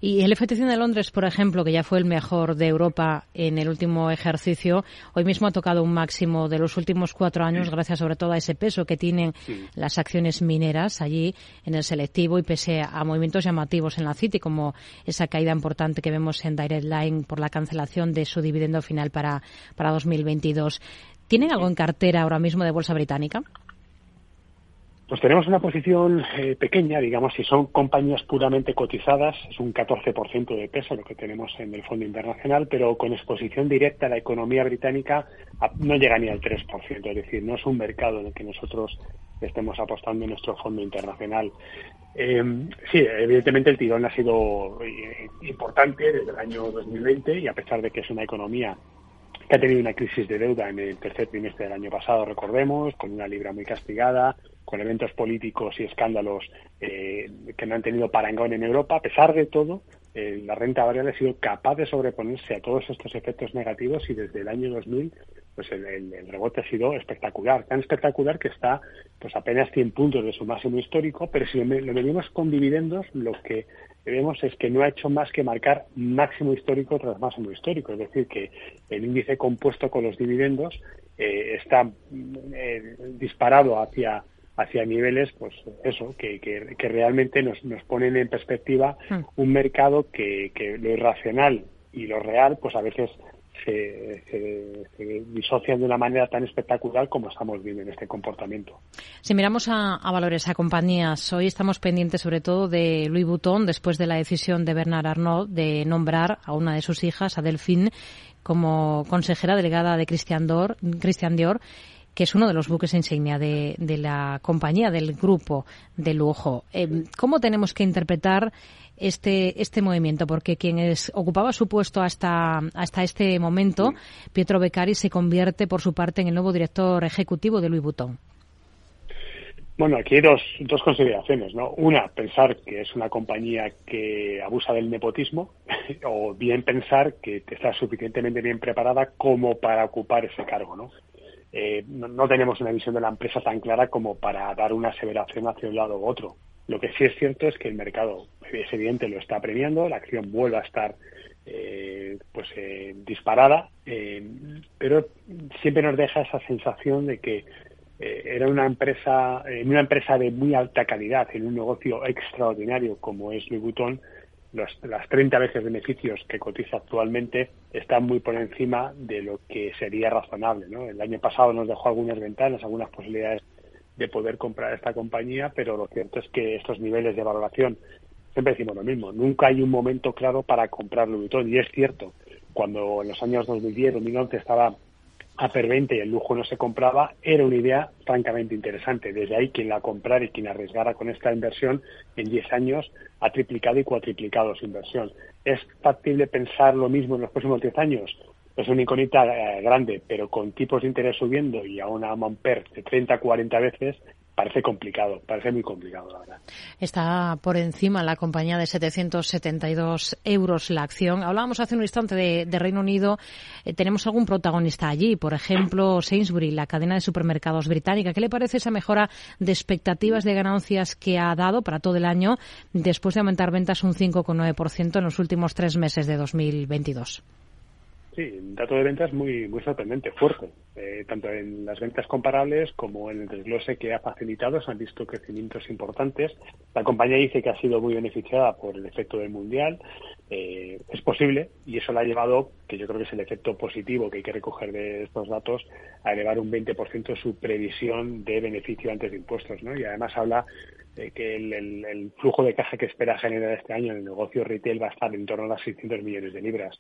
Y el FTC de Londres, por ejemplo, que ya fue el mejor de Europa en el último ejercicio, hoy mismo ha tocado un máximo de los últimos cuatro años, gracias sobre todo a ese peso que tienen las acciones mineras allí en el selectivo y pese a movimientos llamativos en la City, como esa caída importante que vemos en Direct Line por la cancelación de su dividendo final para, para 2022. ¿Tienen algo en cartera ahora mismo de bolsa británica? Pues tenemos una posición eh, pequeña, digamos, si son compañías puramente cotizadas, es un 14% de peso lo que tenemos en el Fondo Internacional, pero con exposición directa a la economía británica no llega ni al 3%, es decir, no es un mercado en el que nosotros estemos apostando en nuestro Fondo Internacional. Eh, sí, evidentemente el tirón ha sido eh, importante desde el año 2020 y a pesar de que es una economía que ha tenido una crisis de deuda en el tercer trimestre del año pasado, recordemos, con una libra muy castigada, con eventos políticos y escándalos eh, que no han tenido parangón en Europa, a pesar de todo, eh, la renta variable ha sido capaz de sobreponerse a todos estos efectos negativos y desde el año 2000 pues el, rebote ha sido espectacular, tan espectacular que está pues apenas 100 puntos de su máximo histórico, pero si lo venimos con dividendos, lo que vemos es que no ha hecho más que marcar máximo histórico tras máximo histórico, es decir, que el índice compuesto con los dividendos eh, está disparado hacia hacia niveles, pues eso, que, que, realmente nos, nos ponen en perspectiva hmm. un mercado que, que lo irracional y lo real, pues a veces se, se, disocian de una manera tan espectacular como estamos viendo en este comportamiento. Si miramos a, a, valores, a compañías, hoy estamos pendientes sobre todo de Louis Vuitton después de la decisión de Bernard Arnault de nombrar a una de sus hijas, a Delphine, como consejera delegada de Christian Dior, Christian Dior que es uno de los buques insignia de, de la compañía, del grupo de lujo. Eh, ¿Cómo tenemos que interpretar este, este movimiento? Porque quien ocupaba su puesto hasta, hasta este momento, Pietro Beccari, se convierte por su parte en el nuevo director ejecutivo de Louis Vuitton. Bueno, aquí hay dos, dos consideraciones, ¿no? Una, pensar que es una compañía que abusa del nepotismo, o bien pensar que está suficientemente bien preparada como para ocupar ese cargo, ¿no? Eh, no, tenemos una visión de la empresa tan clara como para dar una aseveración hacia un lado u otro. Lo que sí es cierto es que el mercado, es evidente, lo está premiando, la acción vuelve a estar eh, pues eh, disparada, pero siempre nos deja esa sensación de que era una empresa, en una empresa de muy alta calidad, en un negocio extraordinario como es Louis Vuitton, las 30 veces beneficios que cotiza actualmente están muy por encima de lo que sería razonable. ¿no? El año pasado nos dejó algunas ventanas, algunas posibilidades de poder comprar esta compañía, pero lo cierto es que estos niveles de valoración, siempre decimos lo mismo, nunca hay un momento claro para comprar Louis Vuitton. Y es cierto, cuando en los años 2010, 2011 estaba a per 20 y el lujo no se compraba, era una idea francamente interesante. Desde ahí quien la comprara y quien arriesgara con esta inversión en 10 años ha triplicado y cuatriplicado su inversión. ¿Es factible pensar lo mismo en los próximos 10 años? Es una iconita eh, grande, pero con tipos de interés subiendo y a una Mamper de 30 40 veces, parece complicado, parece muy complicado, la verdad. Está por encima la compañía de 772 euros la acción. Hablábamos hace un instante de, Reino Unido. Eh, ¿Tenemos algún protagonista allí? Por ejemplo, Sainsbury, la cadena de supermercados británica. ¿Qué le parece esa mejora de expectativas de ganancias que ha dado para todo el año después de aumentar ventas un 5,9% en los últimos tres meses de 2022? Sí, un dato de ventas muy muy sorprendente, fuerte. Eh, tanto en las ventas comparables como en el desglose que ha facilitado se han visto crecimientos importantes. La compañía dice que ha sido muy beneficiada por el efecto del mundial. Eh, es posible y eso le ha llevado, que yo creo que es el efecto positivo que hay que recoger de estos datos, a elevar un 20% su previsión de beneficio antes de impuestos. ¿no? Y además habla de que el, flujo de caja que espera generar este año en el negocio retail va a estar en torno a las 600 millones de libras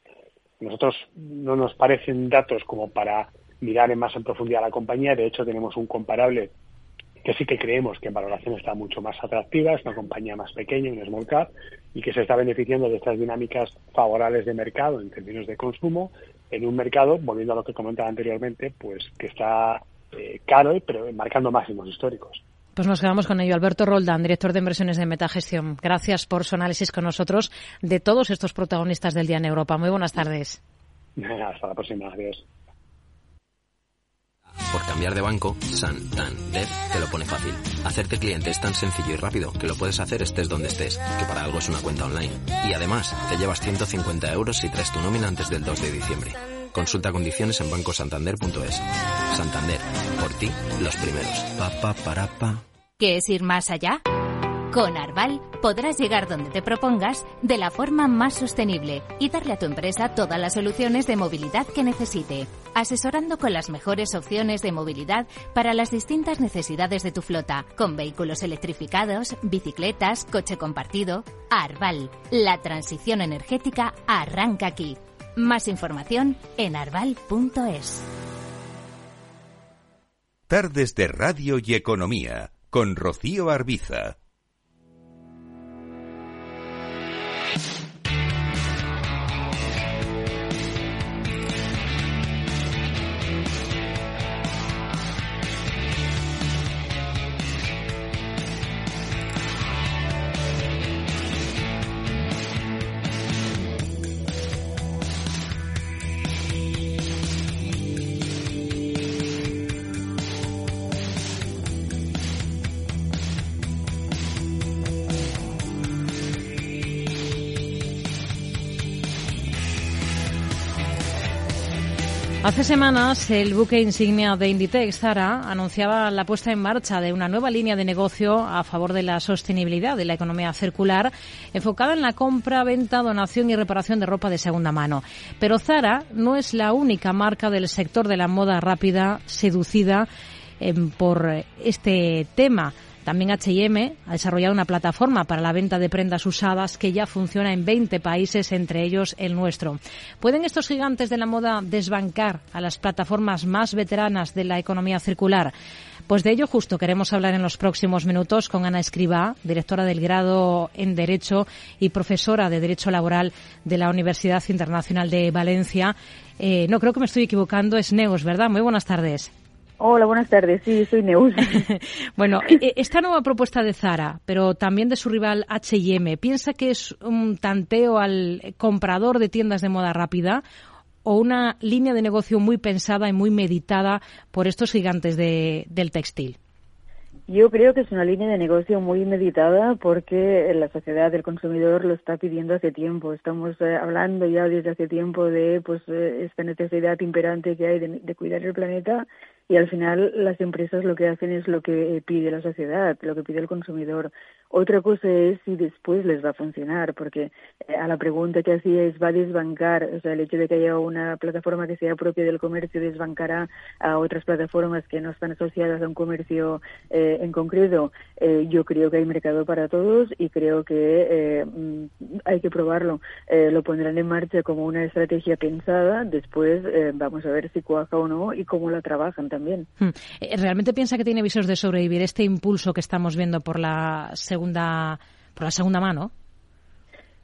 nosotros no nos parecen datos como para mirar en más en profundidad la compañía. De hecho, tenemos un comparable que sí que creemos que en valoración está mucho más atractiva, es una compañía más pequeña, un small cap, y que se está beneficiando de estas dinámicas favorables de mercado en términos de consumo, en un mercado, volviendo a lo que comentaba anteriormente, pues que está eh, caro, pero marcando máximos históricos. Pues nos quedamos con ello. Alberto Roldán, director de inversiones de Metagestión. Gracias por su análisis con nosotros de todos estos protagonistas del día en Europa. Muy buenas tardes. Hasta la próxima. Adiós. Por cambiar de banco, Santander te lo pone fácil. Hacerte cliente es tan sencillo y rápido que lo puedes hacer estés donde estés, que para algo es una cuenta online. Y además, te llevas 150 euros si traes tu nómina antes del 2 de diciembre. Consulta condiciones en bancosantander.es. Santander, por ti, los primeros. Pa, pa, para, pa. ¿Qué es ir más allá? Con Arval podrás llegar donde te propongas de la forma más sostenible y darle a tu empresa todas las soluciones de movilidad que necesite, asesorando con las mejores opciones de movilidad para las distintas necesidades de tu flota, con vehículos electrificados, bicicletas, coche compartido. Arval, la transición energética arranca aquí. Más información en arval.es. Tardes de Radio y Economía con Rocío Arbiza. Hace semanas, el buque insignia de Inditex, Zara, anunciaba la puesta en marcha de una nueva línea de negocio a favor de la sostenibilidad de la economía circular, enfocada en la compra, venta, donación y reparación de ropa de segunda mano. Pero Zara no es la única marca del sector de la moda rápida seducida eh, por este tema. También H&M ha desarrollado una plataforma para la venta de prendas usadas que ya funciona en 20 países, entre ellos el nuestro. ¿Pueden estos gigantes de la moda desbancar a las plataformas más veteranas de la economía circular? Pues de ello justo queremos hablar en los próximos minutos con Ana Escribá, directora del grado en Derecho y profesora de Derecho Laboral de la Universidad Internacional de Valencia. Eh, no creo que me estoy equivocando, es Neos, ¿verdad? Muy buenas tardes. Hola, buenas tardes. Sí, soy Neus. bueno, e, e, esta nueva propuesta de Zara, pero también de su rival H&M, ¿piensa que es un tanteo al comprador de tiendas de moda rápida o una línea de negocio muy pensada y muy meditada por estos gigantes de, del textil? Yo creo que es una línea de negocio muy meditada porque la sociedad del consumidor lo está pidiendo hace tiempo. Estamos eh, hablando ya desde hace tiempo de pues eh, esta necesidad imperante que hay de, cuidar el planeta y al final las empresas lo que hacen es lo que pide la sociedad, lo que pide el consumidor. Otra cosa es si después les va a funcionar, porque eh, a la pregunta que hacíais, ¿va a desbancar? O sea, el hecho de que haya una plataforma que sea propia del comercio desbancará a otras plataformas que no están asociadas a un comercio eh, en concreto. Eh, yo creo que hay mercado para todos y creo que mm, hay que probarlo. lo pondrán en marcha como una estrategia pensada, después vamos a ver si cuaja o no y cómo la trabajan también. Hmm. ¿Realmente piensa que tiene visos de sobrevivir este impulso que estamos viendo por la por la segunda mano?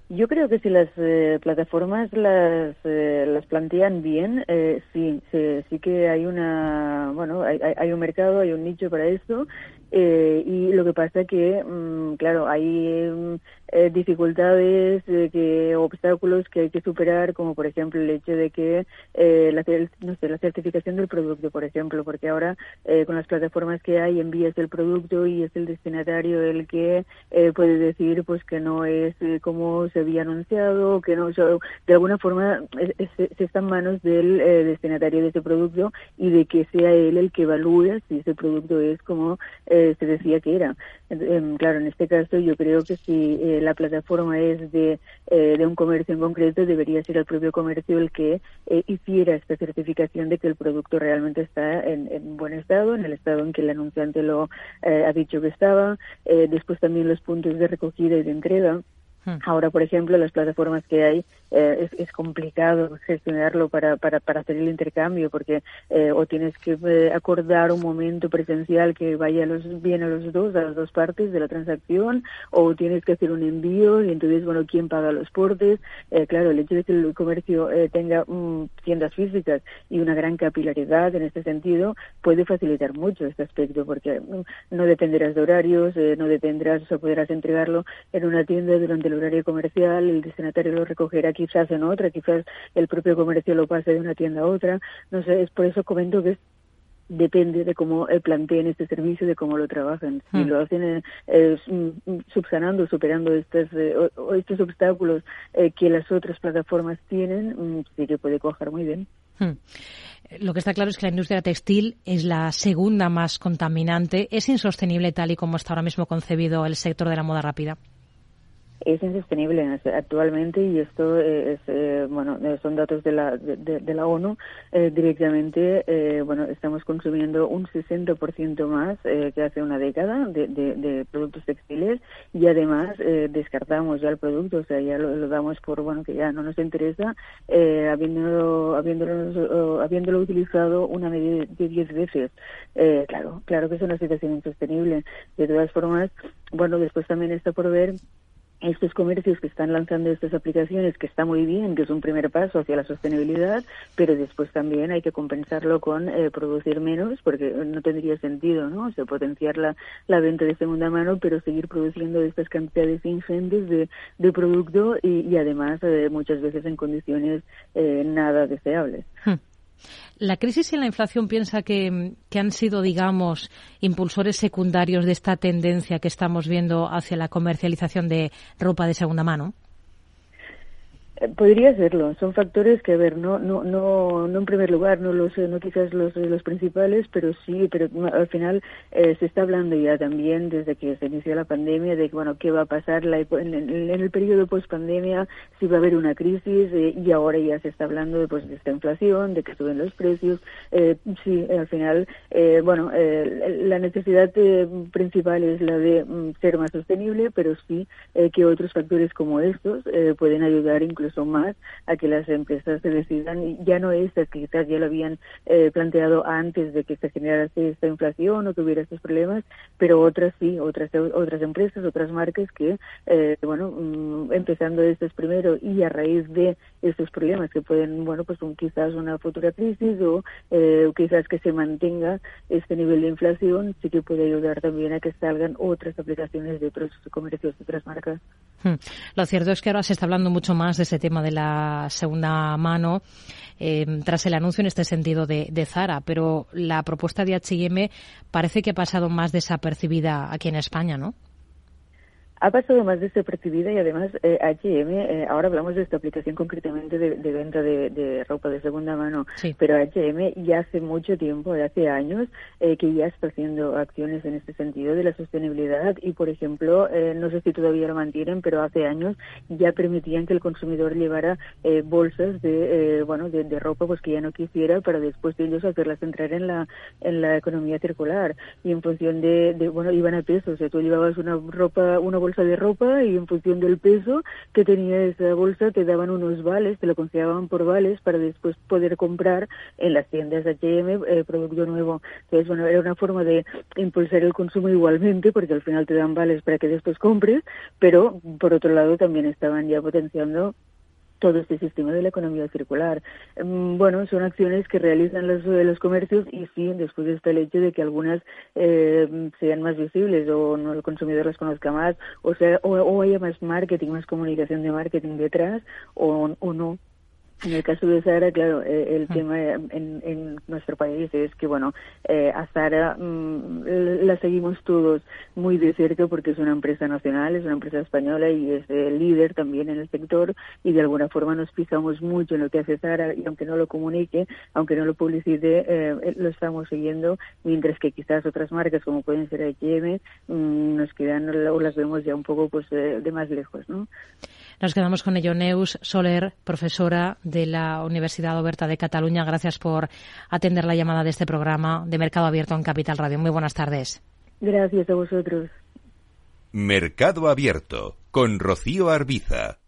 Yo creo que si las eh, plataformas las, eh, las plantean bien, eh, sí, sí, sí, que hay una, bueno, hay, hay, un mercado, hay un nicho para esto Eh, y lo que pasa que, mm, claro, hay eh, dificultades, eh, que obstáculos que hay que superar, como por ejemplo el hecho de que eh, la, no sé, la certificación del producto, por ejemplo, porque ahora eh, con las plataformas que hay envías el producto y es el destinatario el que eh, puede decir pues que no es eh, como se había anunciado, que no, de alguna forma se, está en manos del destinatario de ese producto y de que sea él el que evalúe si ese producto es como se decía que era. Claro, en este caso yo creo que si la plataforma es de, eh, de un comercio en concreto, debería ser el propio comercio el que eh, hiciera esta certificación de que el producto realmente está en, en, buen estado, en el estado en que el anunciante lo eh, ha dicho que estaba. Eh, después también los puntos de recogida y de entrega. Ahora, por ejemplo, las plataformas que hay eh, es, es, complicado gestionarlo para, para, para, hacer el intercambio porque eh, o tienes que eh, acordar un momento presencial que vaya los, bien a los dos, a las dos partes de la transacción o tienes que hacer un envío y entonces, bueno, ¿quién paga los portes? Eh, claro, el hecho de que el comercio eh, tenga mm, tiendas físicas y una gran capilaridad en este sentido puede facilitar mucho este aspecto porque mm, no dependerás de horarios, no dependerás o podrás entregarlo en una tienda durante el horario comercial, el destinatario lo recogerá quizás en otra, quizás el propio comercio lo pase de una tienda a otra. No sé, es por eso comento que depende de cómo planteen este servicio, de cómo lo trabajan. Si mm. lo hacen eh, eh, subsanando, superando estos, eh, estos obstáculos eh, que las otras plataformas tienen, mm, sí que puede coger muy bien. Hmm. Lo que está claro es que la industria textil es la segunda más contaminante. ¿Es insostenible tal y como está ahora mismo concebido el sector de la moda rápida? Es insostenible actualmente y esto es eh, bueno son datos de la de, la ONU. Eh, directamente eh, bueno estamos consumiendo un 60% más eh, que hace una década de, de, productos textiles y además eh, descartamos ya el producto o sea ya lo, damos por bueno que ya no nos interesa habiéndolo habiéndolo habiéndolo utilizado una media de 10 veces. Claro claro que es una situación insostenible. De todas formas bueno después también está por ver estos comercios que están lanzando estas aplicaciones, que está muy bien, que es un primer paso hacia la sostenibilidad, pero después también hay que compensarlo con eh, producir menos, porque no tendría sentido, ¿no? O sea, potenciar la, la venta de segunda mano, pero seguir produciendo estas cantidades ingentes de, de producto y, y además eh, muchas veces en condiciones eh, nada deseables. Hmm. La crisis y la inflación piensa que, que, han sido, digamos, impulsores secundarios de esta tendencia que estamos viendo hacia la comercialización de ropa de segunda mano. Podría serlo. Son factores que, a ver, no, no, no, no en primer lugar, no los, no quizás los, los principales, pero sí, pero al final eh, se está hablando ya también desde que se inició la pandemia de bueno qué va a pasar la, en, el periodo post pandemia, si va a haber una crisis eh, y ahora ya se está hablando de, pues, de esta inflación, de que suben los precios. Eh, sí, al final, eh, bueno, eh, la necesidad principal es la de mm, ser más sostenible, pero sí que otros factores como estos pueden ayudar incluso incluso más a que las empresas se decidan, ya no estas que quizás ya lo habían eh, planteado antes de que se generase esta inflación o que hubiera estos problemas, pero otras sí, otras otras empresas, otras marcas que, eh, bueno, mm, empezando estos primero y a raíz de estos problemas que pueden, bueno, pues un, quizás una futura crisis o eh, quizás que se mantenga este nivel de inflación, sí que puede ayudar también a que salgan otras aplicaciones de otros comercios, de otras marcas. Hmm. Lo cierto es que ahora se está hablando mucho más de ese tema de la segunda mano eh, tras el anuncio en este sentido de, de, Zara, pero la propuesta de H&M parece que ha pasado más desapercibida aquí en España, ¿no? Ha pasado más desapercibida y además eh, H&M, eh, ahora hablamos de esta aplicación concretamente de, de venta de, de, ropa de segunda mano, sí. pero H&M ya hace mucho tiempo, hace años, eh, que ya está haciendo acciones en este sentido de la sostenibilidad y, por ejemplo, eh, no sé si todavía lo mantienen, pero hace años ya permitían que el consumidor llevara eh, bolsas de, bueno, de, de, ropa pues que ya no quisiera para después de ellos hacerlas entrar en la, en la economía circular y en función de, de bueno, iban a peso, o sea, tú llevabas una ropa, una bolsa bolsa de ropa y en función del peso que tenía esa bolsa te daban unos vales, te lo consideraban por vales para después poder comprar en las tiendas H&M eh, producto nuevo. Entonces, bueno, era una forma de impulsar el consumo igualmente porque al final te dan vales para que después compres, pero por otro lado también estaban ya potenciando todo este sistema de la economía circular. Mm, bueno, son acciones que realizan los, eh, los comercios y sí, después está el hecho de que algunas eh, sean más visibles o no el consumidor las conozca más o, sea, o, haya más marketing, más comunicación de marketing detrás o, o no. En el caso de Zara, claro, eh, el tema en, en, nuestro país es que, bueno, eh, a Zara mm, la seguimos todos muy de cerca porque es una empresa nacional, es una empresa española y es líder también en el sector y de alguna forma nos pisamos mucho en lo que hace Zara y aunque no lo comunique, aunque no lo publicite, eh, lo estamos siguiendo, mientras que quizás otras marcas como pueden ser H&M nos quedan o las vemos ya un poco pues de más lejos, ¿no? Nos quedamos con ello. Neus Soler, profesora de la Universidad Oberta de Cataluña. Gracias por atender la llamada de este programa de Mercado Abierto en Capital Radio. Muy buenas tardes. Gracias a vosotros. Mercado Abierto con Rocío Arbiza.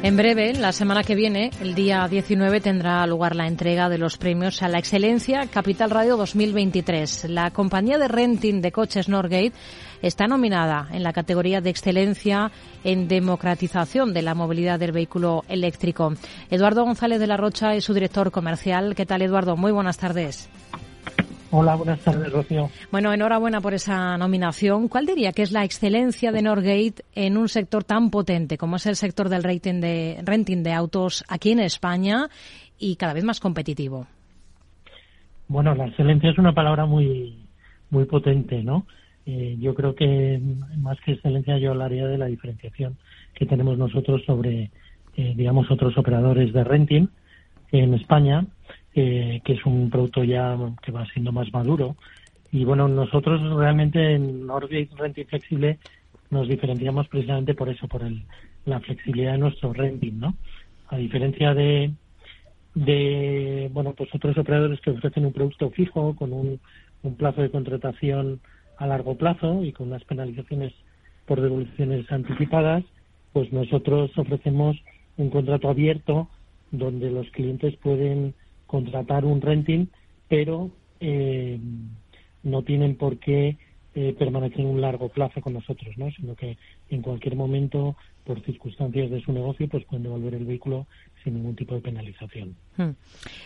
En breve, la semana que viene, el día 19, tendrá lugar la entrega de los premios a la excelencia Capital Radio 2023. La compañía de renting de coches Norgate está nominada en la categoría de excelencia en democratización de la movilidad del vehículo eléctrico. Eduardo González de la Rocha es su director comercial. ¿Qué tal, Eduardo? Muy buenas tardes. Hola, buenas tardes, Rocío. Bueno, enhorabuena por esa nominación. ¿Cuál diría que es la excelencia de Norgate en un sector tan potente como es el sector del rating de, renting de autos aquí en España y cada vez más competitivo? Bueno, la excelencia es una palabra muy, muy potente, ¿no? Eh, yo creo que más que excelencia yo hablaría de la diferenciación que tenemos nosotros sobre, eh, digamos, otros operadores de renting en España que es un producto ya que va siendo más maduro. Y bueno, nosotros realmente en Nordic Renting Flexible nos diferenciamos precisamente por eso, por el, la flexibilidad de nuestro renting, ¿no? A diferencia de, de bueno, pues otros operadores que ofrecen un producto fijo con un, un plazo de contratación a largo plazo y con unas penalizaciones por devoluciones anticipadas, pues nosotros ofrecemos un contrato abierto donde los clientes pueden contratar un renting, pero eh, no tienen por qué eh, permanecer un largo plazo con nosotros, ¿no? sino que en cualquier momento, por circunstancias de su negocio, pues pueden devolver el vehículo sin ningún tipo de penalización. Hmm.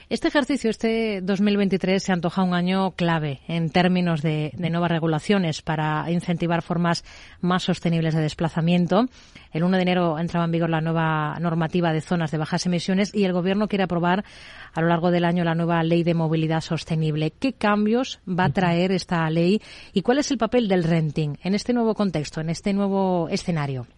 Este ejercicio, este 2023, se antoja un año clave en términos de, nuevas regulaciones para incentivar formas más sostenibles de desplazamiento. El 1 de enero entraba en vigor la nueva normativa de zonas de bajas emisiones y el Gobierno quiere aprobar a lo largo del año la nueva ley de movilidad sostenible. ¿Qué cambios va a traer esta ley y cuál es el papel del renting en este nuevo contexto, en este nuevo escenario?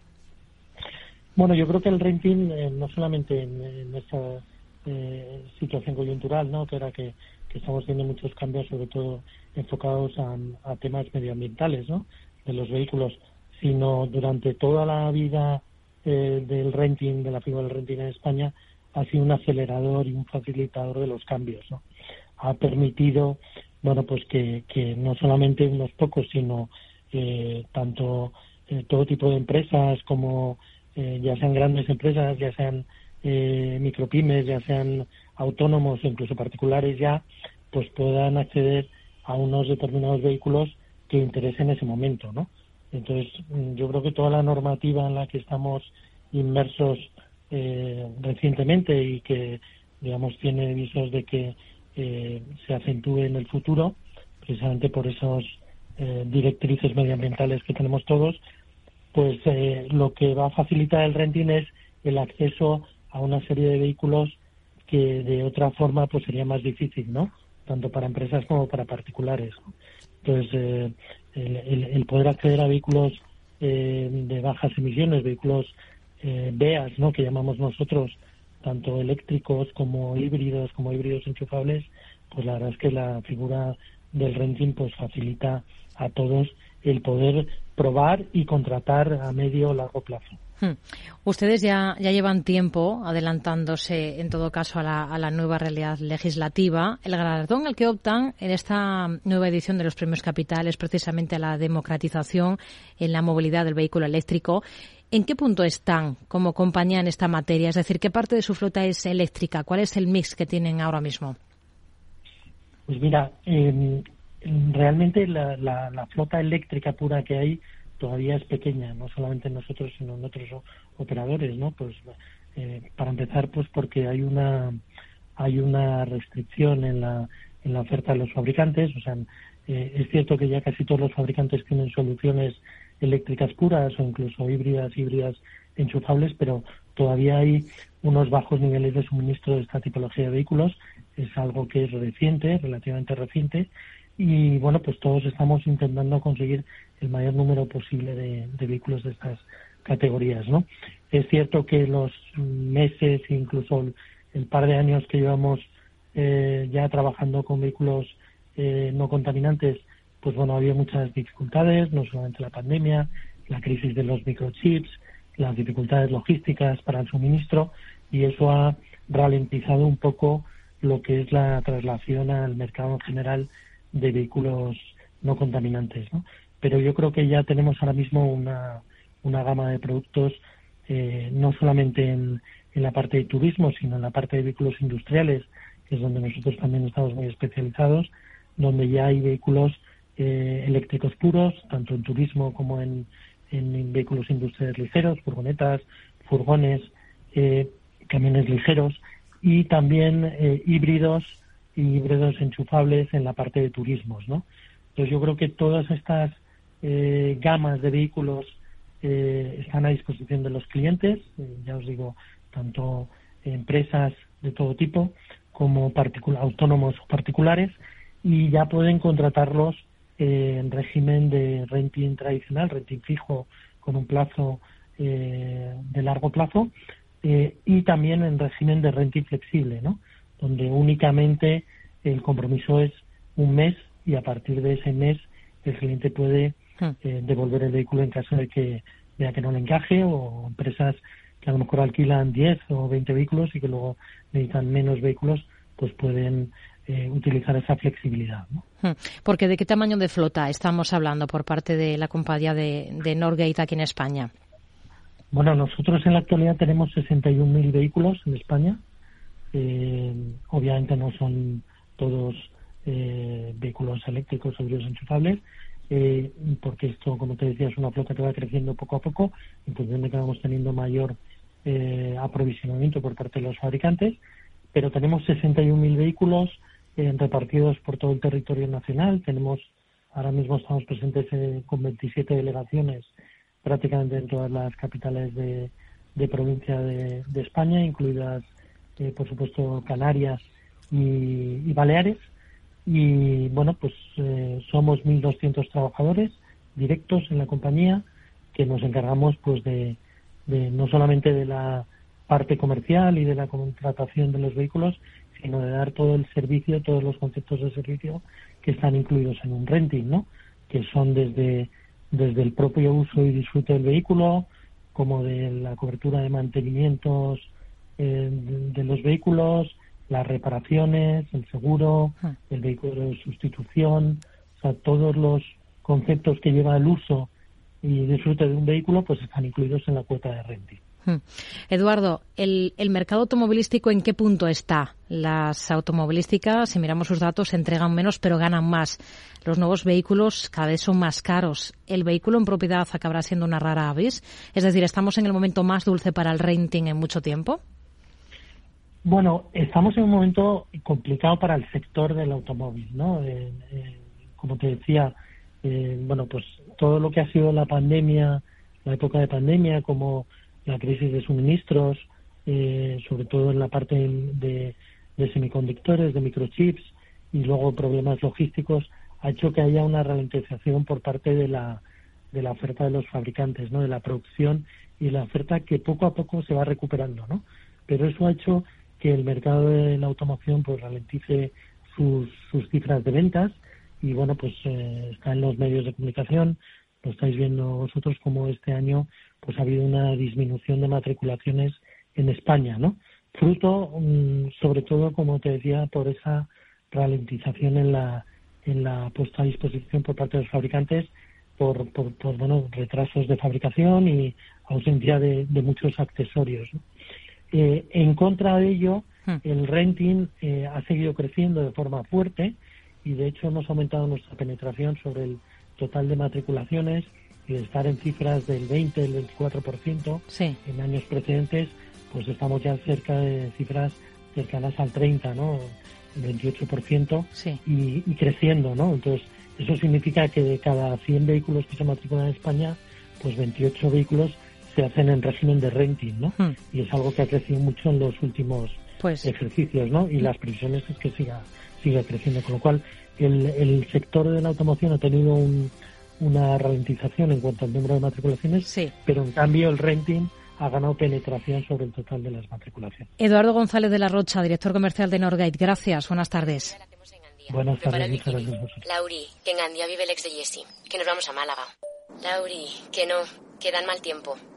Bueno, yo creo que el renting, eh, no solamente en, esta eh, situación coyuntural, ¿no? que era que, estamos viendo muchos cambios, sobre todo enfocados a, temas medioambientales ¿no? de los vehículos, sino durante toda la vida eh, del renting, de la figura del renting en España, ha sido un acelerador y un facilitador de los cambios. ¿no? Ha permitido, bueno, pues que, que no solamente unos pocos, sino tanto todo tipo de empresas como eh, ya sean grandes empresas, ya sean eh, micropymes, ya sean autónomos o incluso particulares ya, pues puedan acceder a unos determinados vehículos que interesen en ese momento, ¿no? Entonces, mm, yo creo que toda la normativa en la que estamos inmersos eh, recientemente y que, digamos, tiene visos de que eh, se acentúe en el futuro, precisamente por esos eh, directrices medioambientales que tenemos todos, pues eh, lo que va a facilitar el renting es el acceso a una serie de vehículos que de otra forma pues sería más difícil, ¿no? Tanto para empresas como para particulares. Entonces, eh, el, poder acceder a vehículos eh, de bajas emisiones, vehículos eh, BEAS, ¿no? Que llamamos nosotros, tanto eléctricos como híbridos, como híbridos enchufables, pues la verdad es que la figura del renting pues facilita a todos el poder probar y contratar a medio o largo plazo. Hmm. Ustedes ya, ya llevan tiempo adelantándose, en todo caso, a la, a la, nueva realidad legislativa. El galardón al que optan en esta nueva edición de los premios Capital es precisamente a la democratización en la movilidad del vehículo eléctrico. ¿En qué punto están como compañía en esta materia? Es decir, ¿qué parte de su flota es eléctrica? ¿Cuál es el mix que tienen ahora mismo? Pues mira, eh, realmente la, la, flota eléctrica pura que hay todavía es pequeña, no solamente en nosotros, sino en otros operadores, ¿no? Pues eh, para empezar, pues porque hay una hay una restricción en la en la oferta de los fabricantes, o sea, eh, es cierto que ya casi todos los fabricantes tienen soluciones eléctricas puras o incluso híbridas, híbridas enchufables, pero todavía hay unos bajos niveles de suministro de esta tipología de vehículos. Es algo que es reciente, relativamente reciente, y bueno, pues todos estamos intentando conseguir el mayor número posible de, vehículos de estas categorías, ¿no? Es cierto que los meses, incluso el, par de años que llevamos eh, ya trabajando con vehículos eh, no contaminantes, pues bueno, había muchas dificultades, no solamente la pandemia, la crisis de los microchips, las dificultades logísticas para el suministro, y eso ha ralentizado un poco lo que es la traslación al mercado en general de vehículos no contaminantes. ¿no? Pero yo creo que ya tenemos ahora mismo una, una gama de productos, eh, no solamente en, en la parte de turismo, sino en la parte de vehículos industriales, que es donde nosotros también estamos muy especializados, donde ya hay vehículos eh, eléctricos puros, tanto en turismo como en, en, vehículos industriales ligeros, furgonetas, furgones, eh, camiones ligeros y también eh, híbridos y híbridos enchufables en la parte de turismos, ¿no? Entonces yo creo que todas estas eh, gamas de vehículos eh, están a disposición de los clientes, eh, ya os digo, tanto empresas de todo tipo como autónomos o particulares, y ya pueden contratarlos en régimen de renting tradicional, renting fijo con un plazo de largo plazo, y también en régimen de renting flexible, ¿no? Donde únicamente el compromiso es un mes y a partir de ese mes el cliente puede hmm. eh, devolver el vehículo en caso de que vea que no le encaje o empresas que a lo mejor alquilan 10 o 20 vehículos y que luego necesitan menos vehículos, pues pueden eh, utilizar esa flexibilidad. ¿no? Hmm. Porque ¿de qué tamaño de flota estamos hablando por parte de la compañía de, de Norgate aquí en España? Bueno, nosotros en la actualidad tenemos 61.000 vehículos en España obviamente no son todos eh, vehículos eléctricos o enchufables, eh, porque esto, como te decía, es una flota que va creciendo poco a poco en función de que vamos teniendo mayor eh, aprovisionamiento por parte de los fabricantes, pero tenemos 61.000 vehículos repartidos por todo el territorio nacional. Tenemos, ahora mismo estamos presentes con 27 delegaciones prácticamente en todas las capitales de, provincia de España, incluidas eh, por supuesto Canarias y, Baleares. Y bueno, pues eh, somos 1.200 trabajadores directos en la compañía que nos encargamos pues de, no solamente de la parte comercial y de la contratación de los vehículos, sino de dar todo el servicio, todos los conceptos de servicio que están incluidos en un renting, ¿no? Que son desde, desde el propio uso y disfrute del vehículo, como de la cobertura de mantenimientos eh, de los vehículos, las reparaciones, el seguro, ah. el vehículo de sustitución, o sea, todos los conceptos que lleva el uso y disfrute de un vehículo, pues están incluidos en la cuota de renting. Hmm. Eduardo, ¿el, ¿el, mercado automovilístico en qué punto está? Las automovilísticas, si miramos sus datos, entregan menos pero ganan más. Los nuevos vehículos cada vez son más caros. ¿El vehículo en propiedad acabará siendo una rara avis? Es decir, ¿estamos en el momento más dulce para el renting en mucho tiempo? Bueno, estamos en un momento complicado para el sector del automóvil, ¿no? Eh, eh, como te decía, eh, bueno, pues todo lo que ha sido la pandemia, la época de pandemia, como la crisis de suministros, sobre todo en la parte de, semiconductores, de microchips y luego problemas logísticos, ha hecho que haya una ralentización por parte de la, de la oferta de los fabricantes, ¿no? De la producción y la oferta que poco a poco se va recuperando, ¿no? Pero eso ha hecho que el mercado de la automoción pues ralentice sus, cifras de ventas. Y bueno pues eh, está en los medios de comunicación. Lo estáis viendo vosotros como este año pues ha habido una disminución de matriculaciones en España no fruto mm, sobre todo como te decía por esa ralentización en la en la puesta a disposición por parte de los fabricantes por, por, bueno retrasos de fabricación y ausencia de, de muchos accesorios. Eh, en contra de ello, hmm. el renting eh, ha seguido creciendo de forma fuerte y de hecho hemos aumentado nuestra penetración sobre el total de matriculaciones y de estar en cifras del 20, el 24% en años precedentes, pues estamos ya cerca de cifras cercanas al 30, ¿no? 28% y, y creciendo, ¿no? Entonces, eso significa que de cada 100 vehículos que se matriculan en España, pues 28 vehículos se hacen en régimen de renting, ¿no? Hmm. Y es algo que ha crecido mucho en los últimos Pues- ejercicios, ¿no? Y las previsiones es que siga, siga creciendo, con lo cual el, el sector de la automoción ha tenido un- una ralentización en cuanto al número de matriculaciones, pero en cambio el renting ha ganado penetración sobre el total de las matriculaciones. Eduardo González de la Rocha, director comercial de Norgate. Gracias. Buenas tardes. Buenas tardes, muchas gracias. Lauri, que en Gandía vive el ex de Jesse. Que nos vamos a Málaga. Lauri, que no, que dan mal tiempo.